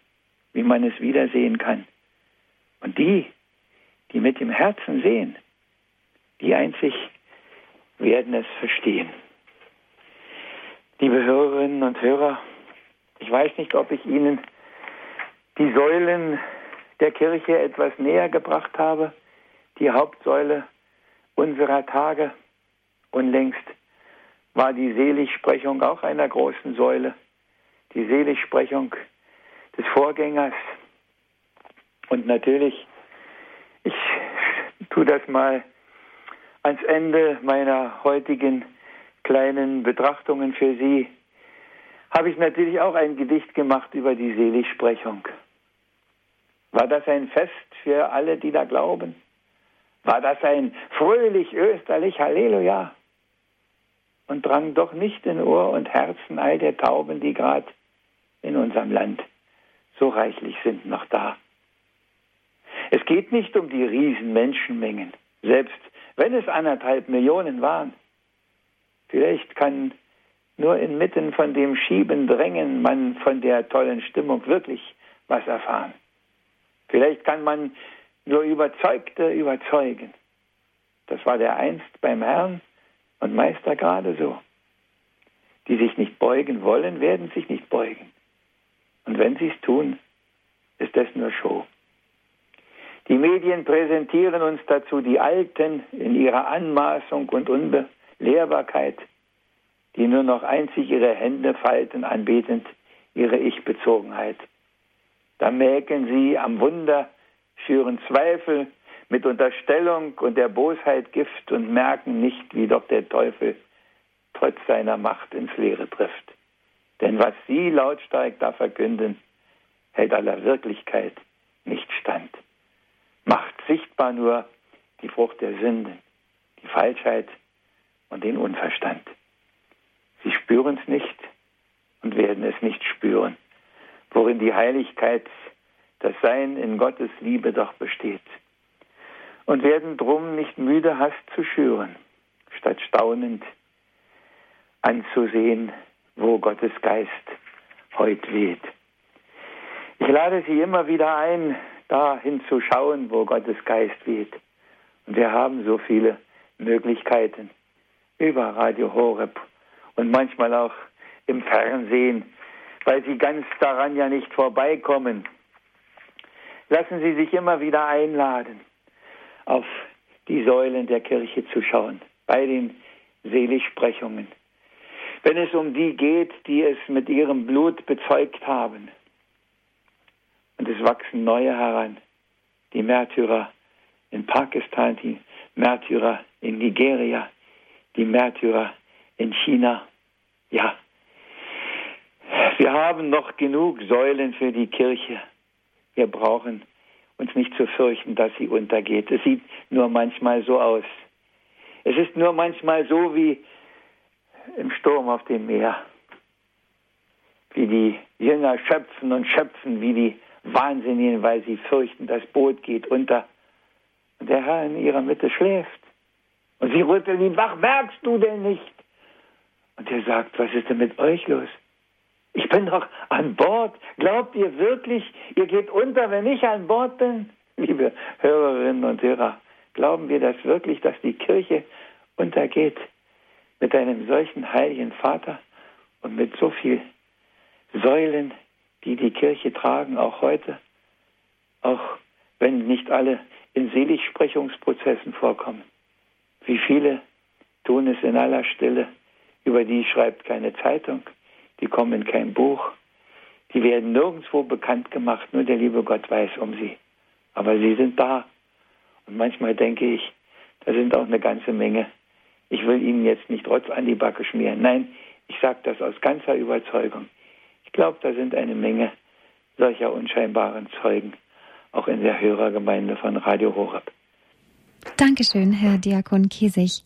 wie man es wiedersehen kann. Und die, die mit dem Herzen sehen, die einzig werden es verstehen. Liebe Hörerinnen und Hörer, ich weiß nicht, ob ich Ihnen die Säulen der Kirche etwas näher gebracht habe, die Hauptsäule unserer Tage. Unlängst war die Seligsprechung auch einer großen Säule, die Seligsprechung des Vorgängers. Und natürlich, ich tue das mal ans Ende meiner heutigen kleinen Betrachtungen für Sie, habe ich natürlich auch ein Gedicht gemacht über die Seligsprechung. War das ein Fest für alle, die da glauben? War das ein fröhlich österlich Halleluja? Und drang doch nicht in Ohr und Herzen all der Tauben, die grad in unserem Land so reichlich sind noch da. Es geht nicht um die riesen Menschenmengen, selbst wenn es anderthalb Millionen waren. Vielleicht kann nur inmitten von dem Schieben, Drängen man von der tollen Stimmung wirklich was erfahren. Vielleicht kann man nur Überzeugte überzeugen. Das war der einst beim Herrn und Meister gerade so. Die sich nicht beugen wollen, werden sich nicht beugen. Und wenn sie es tun, ist das nur Show. Die Medien präsentieren uns dazu die Alten in ihrer Anmaßung und Unbelehrbarkeit, die nur noch einzig ihre Hände falten, anbetend ihre Ich-Bezogenheit. Da mäkeln sie am Wunder, schüren Zweifel mit Unterstellung und der Bosheit Gift und merken nicht, wie doch der Teufel trotz seiner Macht ins Leere trifft. Denn was sie lautstark da verkünden, hält aller Wirklichkeit nicht stand. Macht sichtbar nur die Frucht der Sünde, die Falschheit und den Unverstand. Sie spüren es nicht und werden es nicht spüren worin die Heiligkeit, das Sein in Gottes Liebe doch besteht. Und werden drum nicht müde, Hass zu schüren, statt staunend anzusehen, wo Gottes Geist heut weht. Ich lade Sie immer wieder ein, da hinzuschauen, wo Gottes Geist weht. Und wir haben so viele Möglichkeiten über Radio Horeb und manchmal auch im Fernsehen weil sie ganz daran ja nicht vorbeikommen. Lassen Sie sich immer wieder einladen, auf die Säulen der Kirche zu schauen, bei den Seligsprechungen. Wenn es um die geht, die es mit ihrem Blut bezeugt haben. Und es wachsen neue heran, die Märtyrer in Pakistan, die Märtyrer in Nigeria, die Märtyrer in China. Ja, wir haben noch genug Säulen für die Kirche. Wir brauchen uns nicht zu fürchten, dass sie untergeht. Es sieht nur manchmal so aus. Es ist nur manchmal so wie im Sturm auf dem Meer. Wie die Jünger schöpfen und schöpfen, wie die Wahnsinnigen, weil sie fürchten, das Boot geht unter. Und der Herr in ihrer Mitte schläft. Und sie rütteln ihn wach, merkst du denn nicht? Und er sagt, was ist denn mit euch los? Ich bin doch an Bord. Glaubt ihr wirklich, ihr geht unter, wenn ich an Bord bin? Liebe Hörerinnen und Hörer, glauben wir das wirklich, dass die Kirche untergeht? Mit einem solchen heiligen Vater und mit so viel Säulen, die die Kirche tragen, auch heute, auch wenn nicht alle in Seligsprechungsprozessen vorkommen. Wie viele tun es in aller Stille, über die schreibt keine Zeitung, die kommen in kein Buch, die werden nirgendwo bekannt gemacht, nur der liebe Gott weiß um sie. Aber sie sind da. Und manchmal denke ich, da sind auch eine ganze Menge. Ich will Ihnen jetzt nicht Rotz an die Backe schmieren. Nein, ich sage das aus ganzer Überzeugung. Ich glaube, da sind eine Menge solcher unscheinbaren Zeugen, auch in der Hörergemeinde von Radio Horeb. Dankeschön, Herr Diakon Kiesig.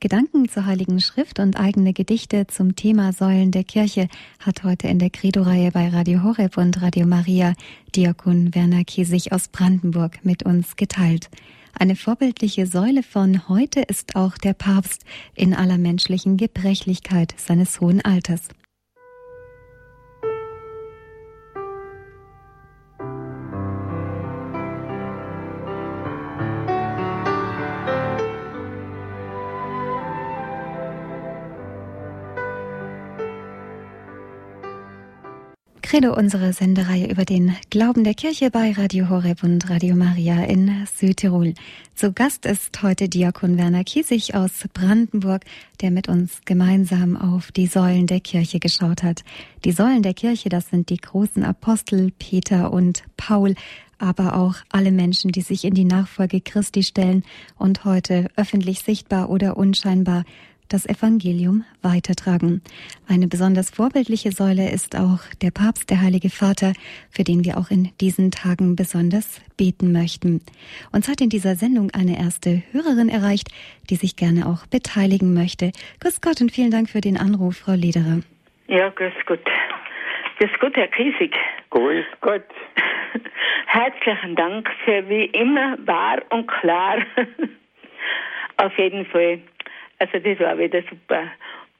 Gedanken zur Heiligen Schrift und eigene Gedichte zum Thema Säulen der Kirche hat heute in der Credo-Reihe bei Radio Horeb und Radio Maria Diakon Werner Kiesig aus Brandenburg mit uns geteilt. Eine vorbildliche Säule von heute ist auch der Papst in aller menschlichen Gebrechlichkeit seines hohen Alters. Credo, unsere Sendereihe über den Glauben der Kirche bei Radio Horeb und Radio Maria in Südtirol. Zu Gast ist heute Diakon Werner Kiesig aus Brandenburg, der mit uns gemeinsam auf die Säulen der Kirche geschaut hat. Die Säulen der Kirche, das sind die großen Apostel Peter und Paul, aber auch alle Menschen, die sich in die Nachfolge Christi stellen und heute öffentlich sichtbar oder unscheinbar das Evangelium weitertragen. Eine besonders vorbildliche Säule ist auch der Papst, der Heilige Vater, für den wir auch in diesen Tagen besonders beten möchten. Uns hat in dieser Sendung eine erste Hörerin erreicht, die sich gerne auch beteiligen möchte. Grüß Gott und vielen Dank für den Anruf, Frau Lederer. Ja, grüß Gott. Grüß Gott, Herr Kiesig. Grüß Gott. Herzlichen Dank für wie immer wahr und klar. Auf jeden Fall also das war wieder super.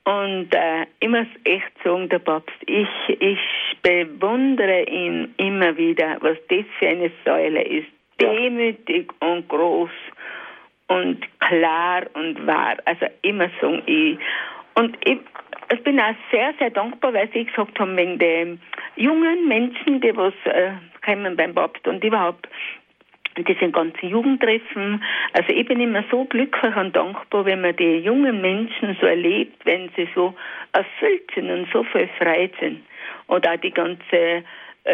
Und äh, ich muss echt sagen, der Papst, ich, ich bewundere ihn immer wieder, was das für eine Säule ist. Ja. Demütig und groß und klar und wahr. Also immer sagen ich. Und ich, ich bin auch sehr, sehr dankbar, weil Sie gesagt haben, wegen den jungen Menschen, die was äh, kommen beim Papst und überhaupt diese ganzen Jugendtreffen. Also ich bin immer so glücklich und dankbar, wenn man die jungen Menschen so erlebt, wenn sie so erfüllt sind und so viel frei sind. Oder auch die ganze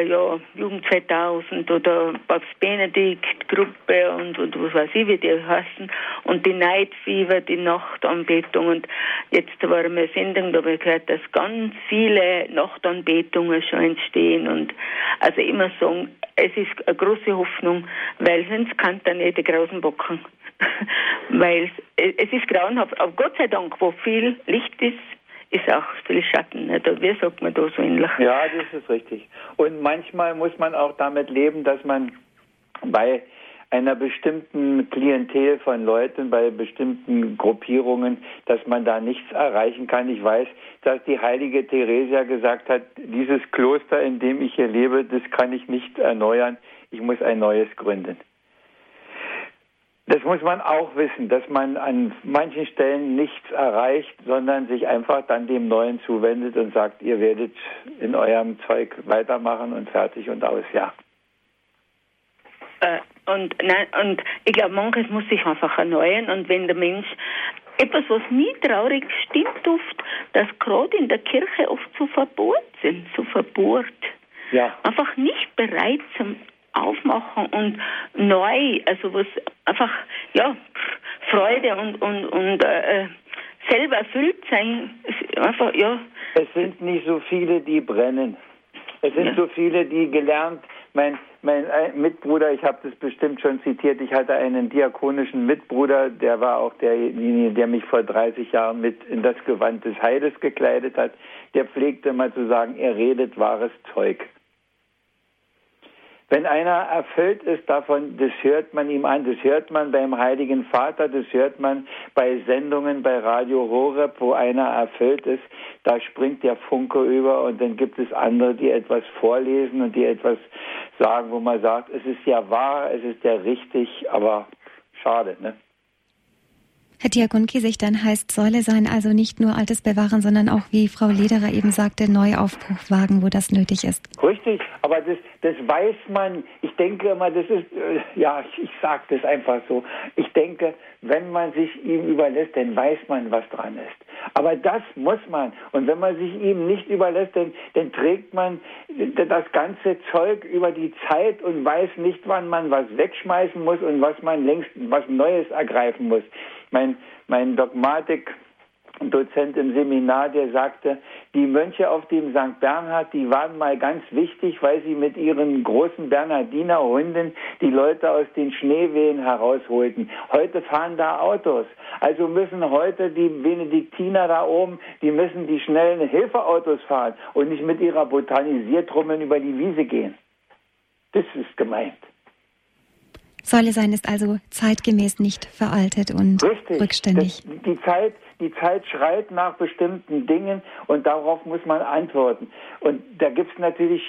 ja, Jugend 2000 oder Papst Benedikt Gruppe und, und was weiß ich, wie die heißen. Und die Neidfieber, die Nachtanbetung. Und jetzt war eine Sendung, da habe ich gehört, dass ganz viele Nachtanbetungen schon entstehen. Und also immer sagen, es ist eine große Hoffnung, weil sonst kann da nicht die Grausen bocken. weil es ist grauenhaft, aber Gott sei Dank, wo viel Licht ist, ist auch viel Schatten. Oder wie sagt man da so ähnlich? Ja, das ist richtig. Und manchmal muss man auch damit leben, dass man bei einer bestimmten Klientel von Leuten, bei bestimmten Gruppierungen, dass man da nichts erreichen kann. Ich weiß, dass die heilige Theresia gesagt hat, dieses Kloster, in dem ich hier lebe, das kann ich nicht erneuern. Ich muss ein neues gründen. Das muss man auch wissen, dass man an manchen Stellen nichts erreicht, sondern sich einfach dann dem Neuen zuwendet und sagt, ihr werdet in eurem Zeug weitermachen und fertig und aus, ja. Äh, und, nein, und ich glaube, manches muss sich einfach erneuern und wenn der Mensch etwas, was nie traurig stimmt oft, dass gerade in der Kirche oft so verbohrt sind, so verbohrt. Ja. Einfach nicht bereit zum aufmachen und neu, also was einfach, ja, Freude und, und, und äh, selber erfüllt sein, einfach, ja. Es sind nicht so viele, die brennen. Es sind ja. so viele, die gelernt, mein, mein Mitbruder, ich habe das bestimmt schon zitiert, ich hatte einen diakonischen Mitbruder, der war auch derjenige, der mich vor 30 Jahren mit in das Gewand des Heides gekleidet hat. Der pflegte mal zu sagen, er redet wahres Zeug. Wenn einer erfüllt ist davon, das hört man ihm an, das hört man beim Heiligen Vater, das hört man bei Sendungen bei Radio Horeb, wo einer erfüllt ist, da springt der Funke über und dann gibt es andere, die etwas vorlesen und die etwas sagen, wo man sagt, es ist ja wahr, es ist ja richtig, aber schade, ne? Herr Diakon Kiesig, dann heißt Säule sein also nicht nur Altes bewahren, sondern auch, wie Frau Lederer eben sagte, Neuaufbruch wagen, wo das nötig ist. Richtig, aber das, das weiß man. Ich denke immer, das ist, äh, ja, ich, ich sage das einfach so. Ich denke, wenn man sich ihm überlässt, dann weiß man, was dran ist. Aber das muss man. Und wenn man sich ihm nicht überlässt, dann, dann trägt man das ganze Zeug über die Zeit und weiß nicht, wann man was wegschmeißen muss und was man längst was Neues ergreifen muss mein, mein Dogmatik Dozent im Seminar, der sagte, die Mönche auf dem St. Bernhard, die waren mal ganz wichtig, weil sie mit ihren großen Bernhardinerhunden die Leute aus den Schneewehen herausholten. Heute fahren da Autos. Also müssen heute die Benediktiner da oben, die müssen die schnellen Hilfeautos fahren und nicht mit ihrer Botanisiertrummeln über die Wiese gehen. Das ist gemeint. Säule sein ist also zeitgemäß nicht veraltet und Richtig. rückständig. Das, die, Zeit, die Zeit schreit nach bestimmten Dingen und darauf muss man antworten. Und da gibt es natürlich,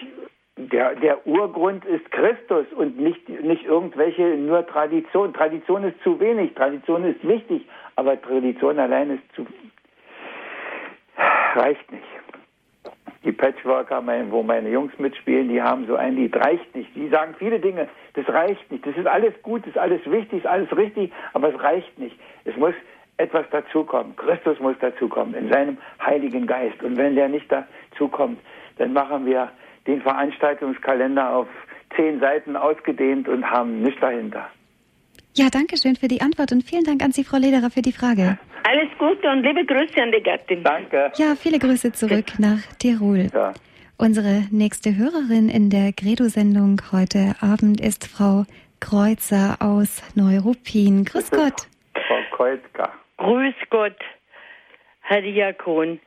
der, der Urgrund ist Christus und nicht, nicht irgendwelche nur Tradition. Tradition ist zu wenig, Tradition ist wichtig, aber Tradition allein ist zu reicht nicht die Patchworker, wo meine Jungs mitspielen, die haben so ein Lied, reicht nicht. Die sagen viele Dinge, das reicht nicht. Das ist alles gut, das ist alles wichtig, ist alles richtig, aber es reicht nicht. Es muss etwas dazukommen. Christus muss dazukommen in seinem Heiligen Geist. Und wenn der nicht dazukommt, dann machen wir den Veranstaltungskalender auf zehn Seiten ausgedehnt und haben nichts dahinter. Ja, danke schön für die Antwort und vielen Dank an Sie, Frau Lederer, für die Frage. Alles Gute und liebe Grüße an die Gattin. Danke. Ja, viele Grüße zurück nach Tirol. Ja. Unsere nächste Hörerin in der Credo-Sendung heute Abend ist Frau Kreuzer aus Neuruppin. Grüß Gott. Frau Kreuzka. Grüß Gott, Herr Diakon.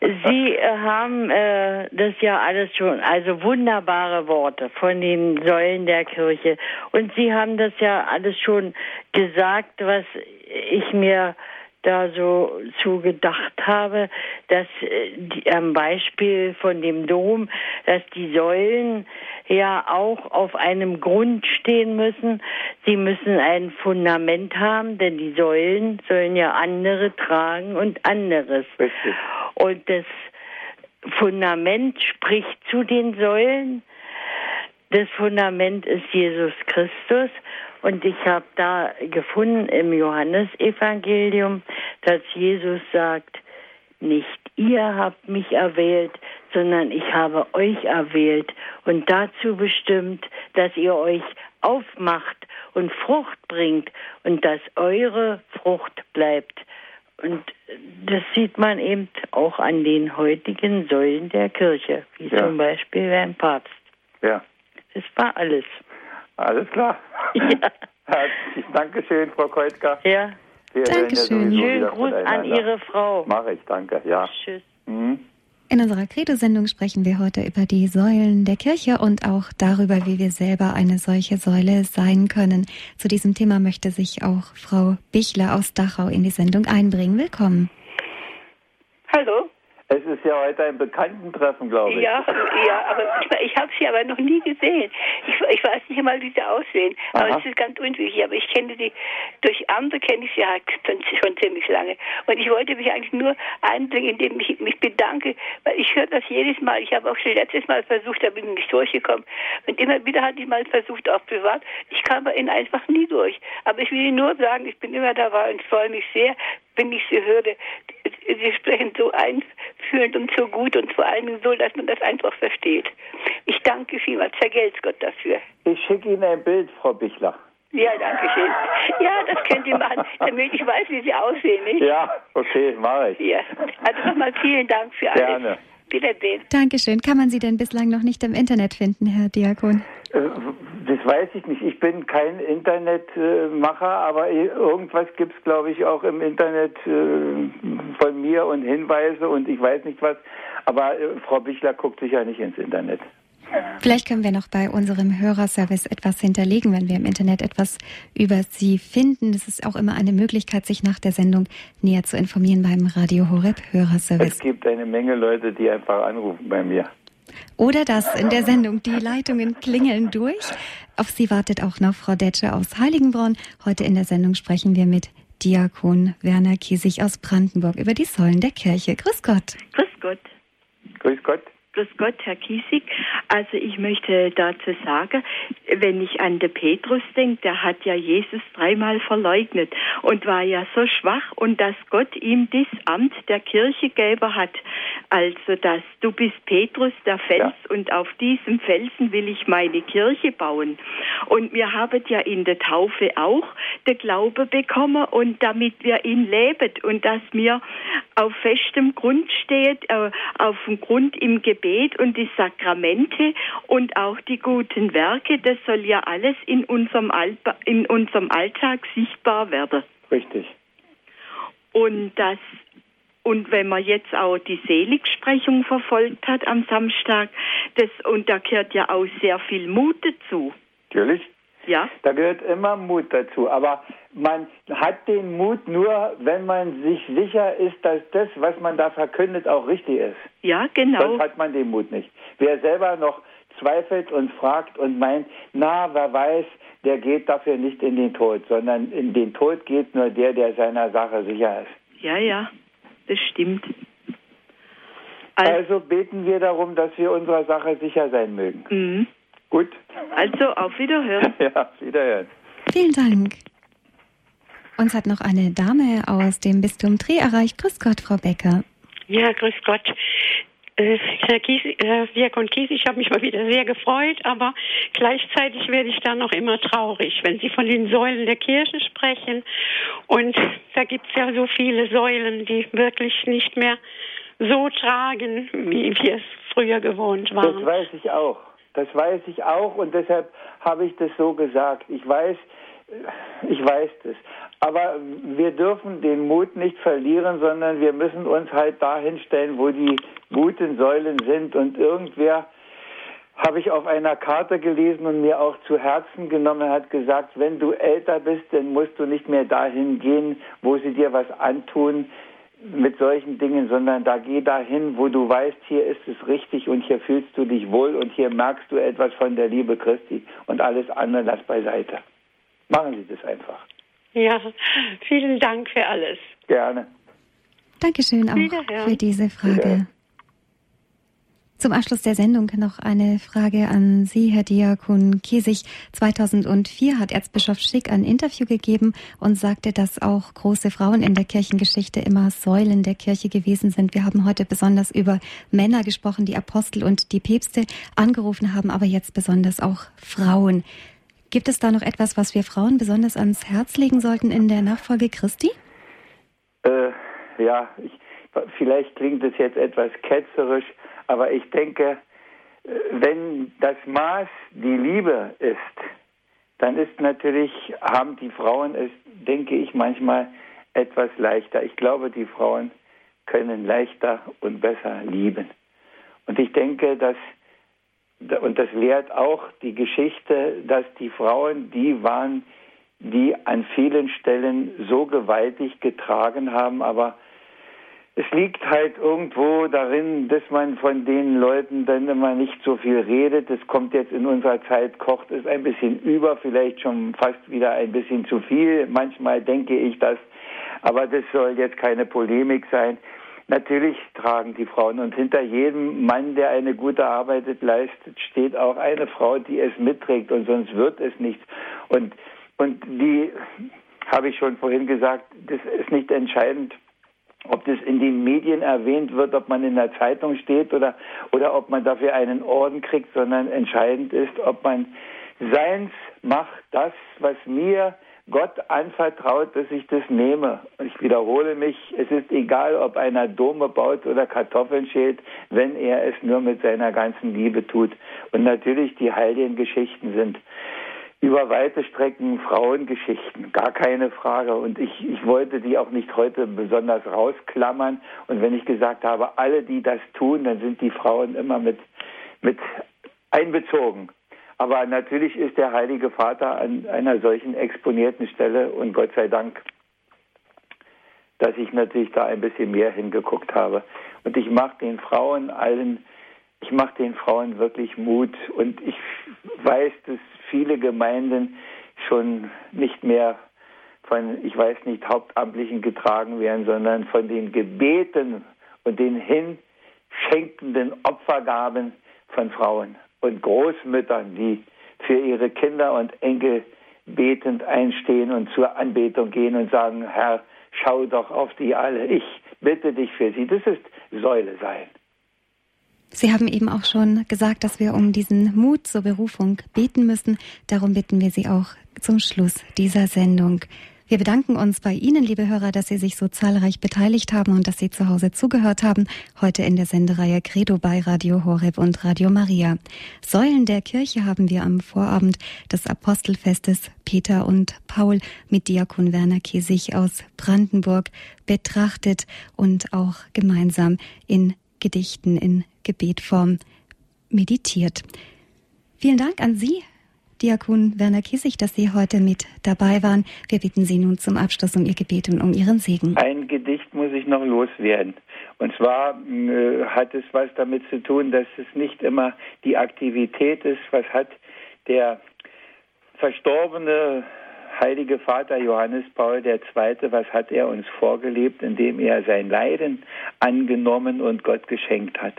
Sie äh, haben äh, das ja alles schon, also wunderbare Worte von den Säulen der Kirche. Und Sie haben das ja alles schon gesagt, was ich mir da so zugedacht habe, dass äh, die, am Beispiel von dem Dom, dass die Säulen ja auch auf einem Grund stehen müssen. Sie müssen ein Fundament haben, denn die Säulen sollen ja andere tragen und anderes. Richtig. Und das Fundament spricht zu den Säulen. Das Fundament ist Jesus Christus. Und ich habe da gefunden im Johannesevangelium, dass Jesus sagt, nicht ihr habt mich erwählt, sondern ich habe euch erwählt und dazu bestimmt, dass ihr euch aufmacht und Frucht bringt und dass eure Frucht bleibt. Und das sieht man eben auch an den heutigen Säulen der Kirche, wie ja. zum Beispiel beim Papst. Ja. Das war alles. Alles klar. Ja. Herzlich Dankeschön, Frau Keutka. Ja. Wir Dankeschön. Ja Schönen Gruß an Ihre Frau. Mache ich, danke. Ja. Tschüss. Mhm. In unserer Credo-Sendung sprechen wir heute über die Säulen der Kirche und auch darüber, wie wir selber eine solche Säule sein können. Zu diesem Thema möchte sich auch Frau Bichler aus Dachau in die Sendung einbringen. Willkommen. Hallo. Es ist ja heute ein Bekanntentreffen, glaube ich. Ja, ja, aber ich, ich habe sie aber noch nie gesehen. Ich, ich weiß nicht einmal, wie sie aussehen. Aber Aha. das ist ganz unwichtig. Aber ich kenne sie, durch andere kenne ich sie halt schon, schon ziemlich lange. Und ich wollte mich eigentlich nur einbringen, indem ich mich bedanke, weil ich höre das jedes Mal. Ich habe auch schon letztes Mal versucht, da bin ich nicht durchgekommen. Und immer wieder hatte ich mal versucht, auch privat. Ich kam bei ihnen einfach nie durch. Aber ich will Ihnen nur sagen, ich bin immer dabei und freue mich sehr, wenn ich sie höre. Sie sprechen so einfühlend und so gut und vor allem so, dass man das einfach versteht. Ich danke vielmals. Vergelt's Gott dafür. Ich schicke Ihnen ein Bild, Frau Bichler. Ja, danke schön. Ja, das könnt ihr machen, damit ich weiß, wie Sie aussehen, nicht? Ja, okay, mache ich. Ja. Also nochmal vielen Dank für alles. Gerne. Wiedersehen. Dankeschön. Kann man Sie denn bislang noch nicht im Internet finden, Herr Diakon? Äh, das weiß ich nicht. Ich bin kein Internetmacher, aber irgendwas gibt es, glaube ich, auch im Internet äh, von mir und Hinweise und ich weiß nicht was. Aber äh, Frau Bichler guckt sicher nicht ins Internet. Vielleicht können wir noch bei unserem Hörerservice etwas hinterlegen, wenn wir im Internet etwas über Sie finden. Das ist auch immer eine Möglichkeit, sich nach der Sendung näher zu informieren beim Radio Horeb Hörerservice. Es gibt eine Menge Leute, die einfach anrufen bei mir. Oder das in der Sendung. Die Leitungen klingeln durch. Auf Sie wartet auch noch Frau Detsche aus Heiligenbronn. Heute in der Sendung sprechen wir mit Diakon Werner Kiesig aus Brandenburg über die Säulen der Kirche. Grüß Gott. Grüß Gott. Grüß Gott. Grüß Gott, Herr Kiesig. Also ich möchte dazu sagen, wenn ich an den Petrus denke, der hat ja Jesus dreimal verleugnet und war ja so schwach und dass Gott ihm das Amt der Kirche gegeben hat. Also, dass du bist Petrus, der Fels ja. und auf diesem Felsen will ich meine Kirche bauen. Und wir haben ja in der Taufe auch den Glaube bekommen und damit wir ihn leben und dass wir auf festem Grund stehen, äh, auf dem Grund im Gebet und die Sakramente und auch die guten Werke, das soll ja alles in unserem, Alba, in unserem Alltag sichtbar werden. Richtig. Und das und wenn man jetzt auch die Seligsprechung verfolgt hat am Samstag, das, und da gehört ja auch sehr viel Mut dazu. Natürlich. Ja. Da gehört immer Mut dazu. Aber man hat den Mut nur, wenn man sich sicher ist, dass das, was man da verkündet, auch richtig ist. Ja, genau. Sonst hat man den Mut nicht. Wer selber noch zweifelt und fragt und meint, na, wer weiß, der geht dafür nicht in den Tod, sondern in den Tod geht nur der, der seiner Sache sicher ist. Ja, ja, das stimmt. Also, also beten wir darum, dass wir unserer Sache sicher sein mögen. Mhm. Gut. Also auf Wiederhören. ja, auf Wiederhören. Vielen Dank. Uns hat noch eine Dame aus dem Bistum Trier erreicht. Grüß Gott, Frau Becker. Ja, grüß Gott. Äh, Herr Kies, äh, Diakon Kies, ich habe mich mal wieder sehr gefreut, aber gleichzeitig werde ich dann noch immer traurig, wenn Sie von den Säulen der Kirche sprechen. Und da gibt es ja so viele Säulen, die wirklich nicht mehr so tragen, wie wir es früher gewohnt waren. Das weiß ich auch. Das weiß ich auch und deshalb habe ich das so gesagt. Ich weiß, ich weiß das. Aber wir dürfen den Mut nicht verlieren, sondern wir müssen uns halt dahin stellen, wo die guten Säulen sind. Und irgendwer habe ich auf einer Karte gelesen und mir auch zu Herzen genommen, hat gesagt, wenn du älter bist, dann musst du nicht mehr dahin gehen, wo sie dir was antun, mit solchen Dingen, sondern da geh dahin, wo du weißt, hier ist es richtig und hier fühlst du dich wohl und hier merkst du etwas von der Liebe Christi und alles andere lass beiseite. Machen Sie das einfach. Ja, vielen Dank für alles. Gerne. Dankeschön auch für diese Frage. Zum Abschluss der Sendung noch eine Frage an Sie, Herr Diakon Kiesig. 2004 hat Erzbischof Schick ein Interview gegeben und sagte, dass auch große Frauen in der Kirchengeschichte immer Säulen der Kirche gewesen sind. Wir haben heute besonders über Männer gesprochen, die Apostel und die Päpste angerufen haben, aber jetzt besonders auch Frauen. Gibt es da noch etwas, was wir Frauen besonders ans Herz legen sollten in der Nachfolge Christi? Äh, ja, ich, vielleicht klingt es jetzt etwas ketzerisch, aber ich denke, wenn das Maß die Liebe ist, dann ist natürlich, haben die Frauen es, denke ich, manchmal etwas leichter. Ich glaube, die Frauen können leichter und besser lieben. Und ich denke, dass, und das lehrt auch die Geschichte, dass die Frauen die waren, die an vielen Stellen so gewaltig getragen haben, aber es liegt halt irgendwo darin, dass man von den Leuten dann immer nicht so viel redet. Das kommt jetzt in unserer Zeit, kocht es ein bisschen über, vielleicht schon fast wieder ein bisschen zu viel. Manchmal denke ich das, aber das soll jetzt keine Polemik sein. Natürlich tragen die Frauen und hinter jedem Mann, der eine gute Arbeit leistet, steht auch eine Frau, die es mitträgt und sonst wird es nichts. Und, und die, habe ich schon vorhin gesagt, das ist nicht entscheidend, ob das in den Medien erwähnt wird, ob man in der Zeitung steht oder, oder ob man dafür einen Orden kriegt, sondern entscheidend ist, ob man seins macht, das, was mir Gott anvertraut, dass ich das nehme. Und ich wiederhole mich, es ist egal, ob einer Dome baut oder Kartoffeln schält, wenn er es nur mit seiner ganzen Liebe tut. Und natürlich die heiligen Geschichten sind über weite Strecken Frauengeschichten, gar keine Frage. Und ich, ich wollte die auch nicht heute besonders rausklammern. Und wenn ich gesagt habe, alle, die das tun, dann sind die Frauen immer mit, mit einbezogen. Aber natürlich ist der Heilige Vater an einer solchen exponierten Stelle und Gott sei Dank, dass ich natürlich da ein bisschen mehr hingeguckt habe. Und ich mache den Frauen allen, ich mache den Frauen wirklich Mut. Und ich weiß, dass viele Gemeinden schon nicht mehr von, ich weiß nicht, Hauptamtlichen getragen werden, sondern von den Gebeten und den hinschenkenden Opfergaben von Frauen und Großmüttern, die für ihre Kinder und Enkel betend einstehen und zur Anbetung gehen und sagen, Herr, schau doch auf die alle, ich bitte dich für sie. Das ist Säule sein. Sie haben eben auch schon gesagt, dass wir um diesen Mut zur Berufung beten müssen. Darum bitten wir Sie auch zum Schluss dieser Sendung. Wir bedanken uns bei Ihnen, liebe Hörer, dass Sie sich so zahlreich beteiligt haben und dass Sie zu Hause zugehört haben. Heute in der Sendereihe Credo bei Radio Horeb und Radio Maria. Säulen der Kirche haben wir am Vorabend des Apostelfestes Peter und Paul mit Diakon Werner Kiesig aus Brandenburg betrachtet und auch gemeinsam in Gedichten in Gebetform meditiert. Vielen Dank an Sie, Diakon Werner Kissig, dass Sie heute mit dabei waren. Wir bitten Sie nun zum Abschluss um Ihr Gebet und um Ihren Segen. Ein Gedicht muss ich noch loswerden. Und zwar äh, hat es was damit zu tun, dass es nicht immer die Aktivität ist, was hat der verstorbene heilige Vater Johannes Paul II., was hat er uns vorgelebt, indem er sein Leiden angenommen und Gott geschenkt hat.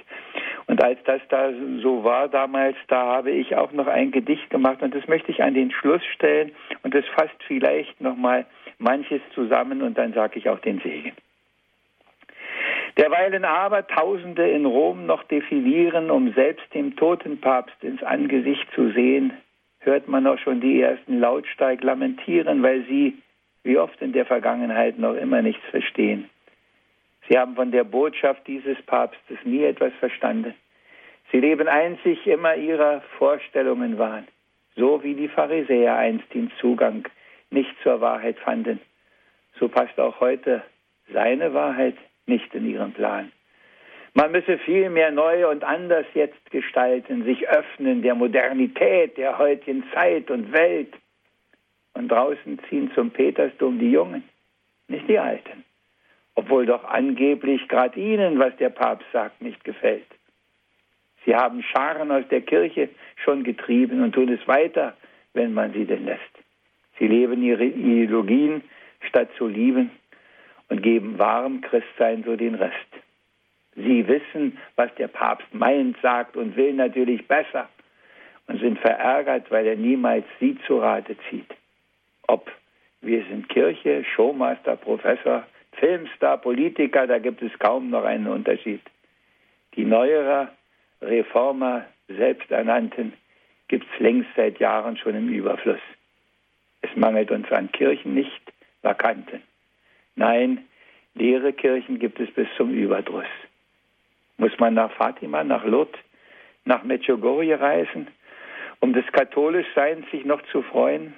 Und als das da so war damals, da habe ich auch noch ein Gedicht gemacht und das möchte ich an den Schluss stellen und das fasst vielleicht noch mal manches zusammen und dann sage ich auch den Segen. Derweilen aber Tausende in Rom noch defilieren, um selbst dem toten Papst ins Angesicht zu sehen, hört man auch schon die ersten lautstark lamentieren, weil sie, wie oft in der Vergangenheit, noch immer nichts verstehen. Sie haben von der Botschaft dieses Papstes nie etwas verstanden. Sie leben einzig immer ihrer Vorstellungen wahren, so wie die Pharisäer einst den Zugang nicht zur Wahrheit fanden. So passt auch heute seine Wahrheit nicht in ihren Plan. Man müsse viel mehr neu und anders jetzt gestalten, sich öffnen der Modernität der heutigen Zeit und Welt. Und draußen ziehen zum Petersdom die Jungen, nicht die Alten. Obwohl doch angeblich gerade ihnen, was der Papst sagt, nicht gefällt. Sie haben Scharen aus der Kirche schon getrieben und tun es weiter, wenn man sie denn lässt. Sie leben ihre Ideologien statt zu lieben und geben wahrem Christsein so den Rest. Sie wissen, was der Papst meint, sagt und will natürlich besser und sind verärgert, weil er niemals sie zu Rate zieht. Ob wir sind Kirche, Showmaster, Professor, Filmstar, Politiker, da gibt es kaum noch einen Unterschied. Die neuere Reformer, selbsternannten, gibt es längst seit Jahren schon im Überfluss. Es mangelt uns an Kirchen nicht, Vakanten. Nein, leere Kirchen gibt es bis zum Überdruss. Muss man nach Fatima, nach Lourdes, nach Medjugorje reisen, um des Katholischseins sich noch zu freuen?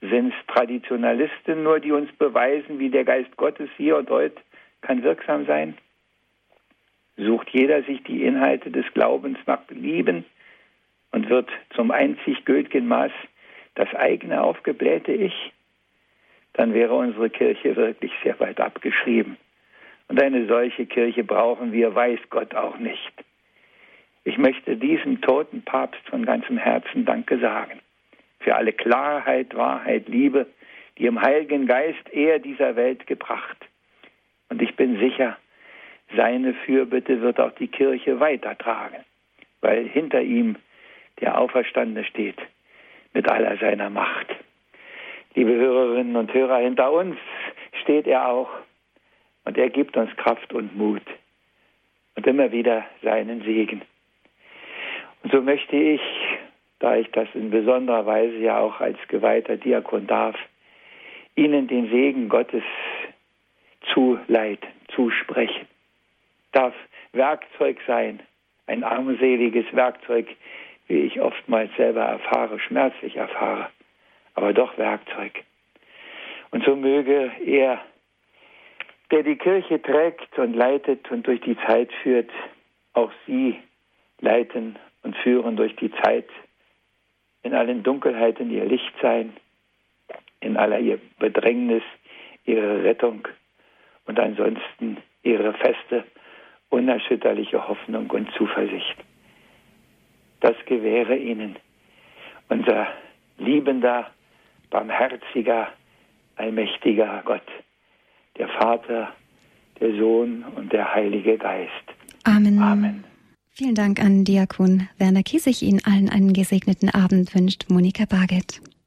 Sind es Traditionalisten nur, die uns beweisen, wie der Geist Gottes hier und heute kann wirksam sein? Sucht jeder sich die Inhalte des Glaubens nach Belieben und wird zum einzig gültigen Maß das eigene aufgeblähte Ich? Dann wäre unsere Kirche wirklich sehr weit abgeschrieben. Und eine solche Kirche brauchen wir, weiß Gott auch nicht. Ich möchte diesem toten Papst von ganzem Herzen Danke sagen. Für alle Klarheit, Wahrheit, Liebe, die im Heiligen Geist er dieser Welt gebracht. Und ich bin sicher, seine Fürbitte wird auch die Kirche weitertragen, weil hinter ihm der Auferstandene steht mit aller seiner Macht. Liebe Hörerinnen und Hörer, hinter uns steht er auch und er gibt uns Kraft und Mut und immer wieder seinen Segen. Und so möchte ich, da ich das in besonderer Weise ja auch als geweihter Diakon darf, Ihnen den Segen Gottes zuleiten, zusprechen. Darf Werkzeug sein, ein armseliges Werkzeug, wie ich oftmals selber erfahre, schmerzlich erfahre, aber doch Werkzeug. Und so möge er der die Kirche trägt und leitet und durch die Zeit führt, auch sie leiten und führen durch die Zeit, in allen Dunkelheiten ihr Licht sein, in aller ihr Bedrängnis ihre Rettung und ansonsten ihre feste, unerschütterliche Hoffnung und Zuversicht. Das gewähre ihnen unser liebender, barmherziger, allmächtiger Gott, der Vater, der Sohn und der Heilige Geist. Amen. Amen. Vielen Dank an Diakon Werner Kiesig. Ihnen allen einen gesegneten Abend wünscht Monika Barget.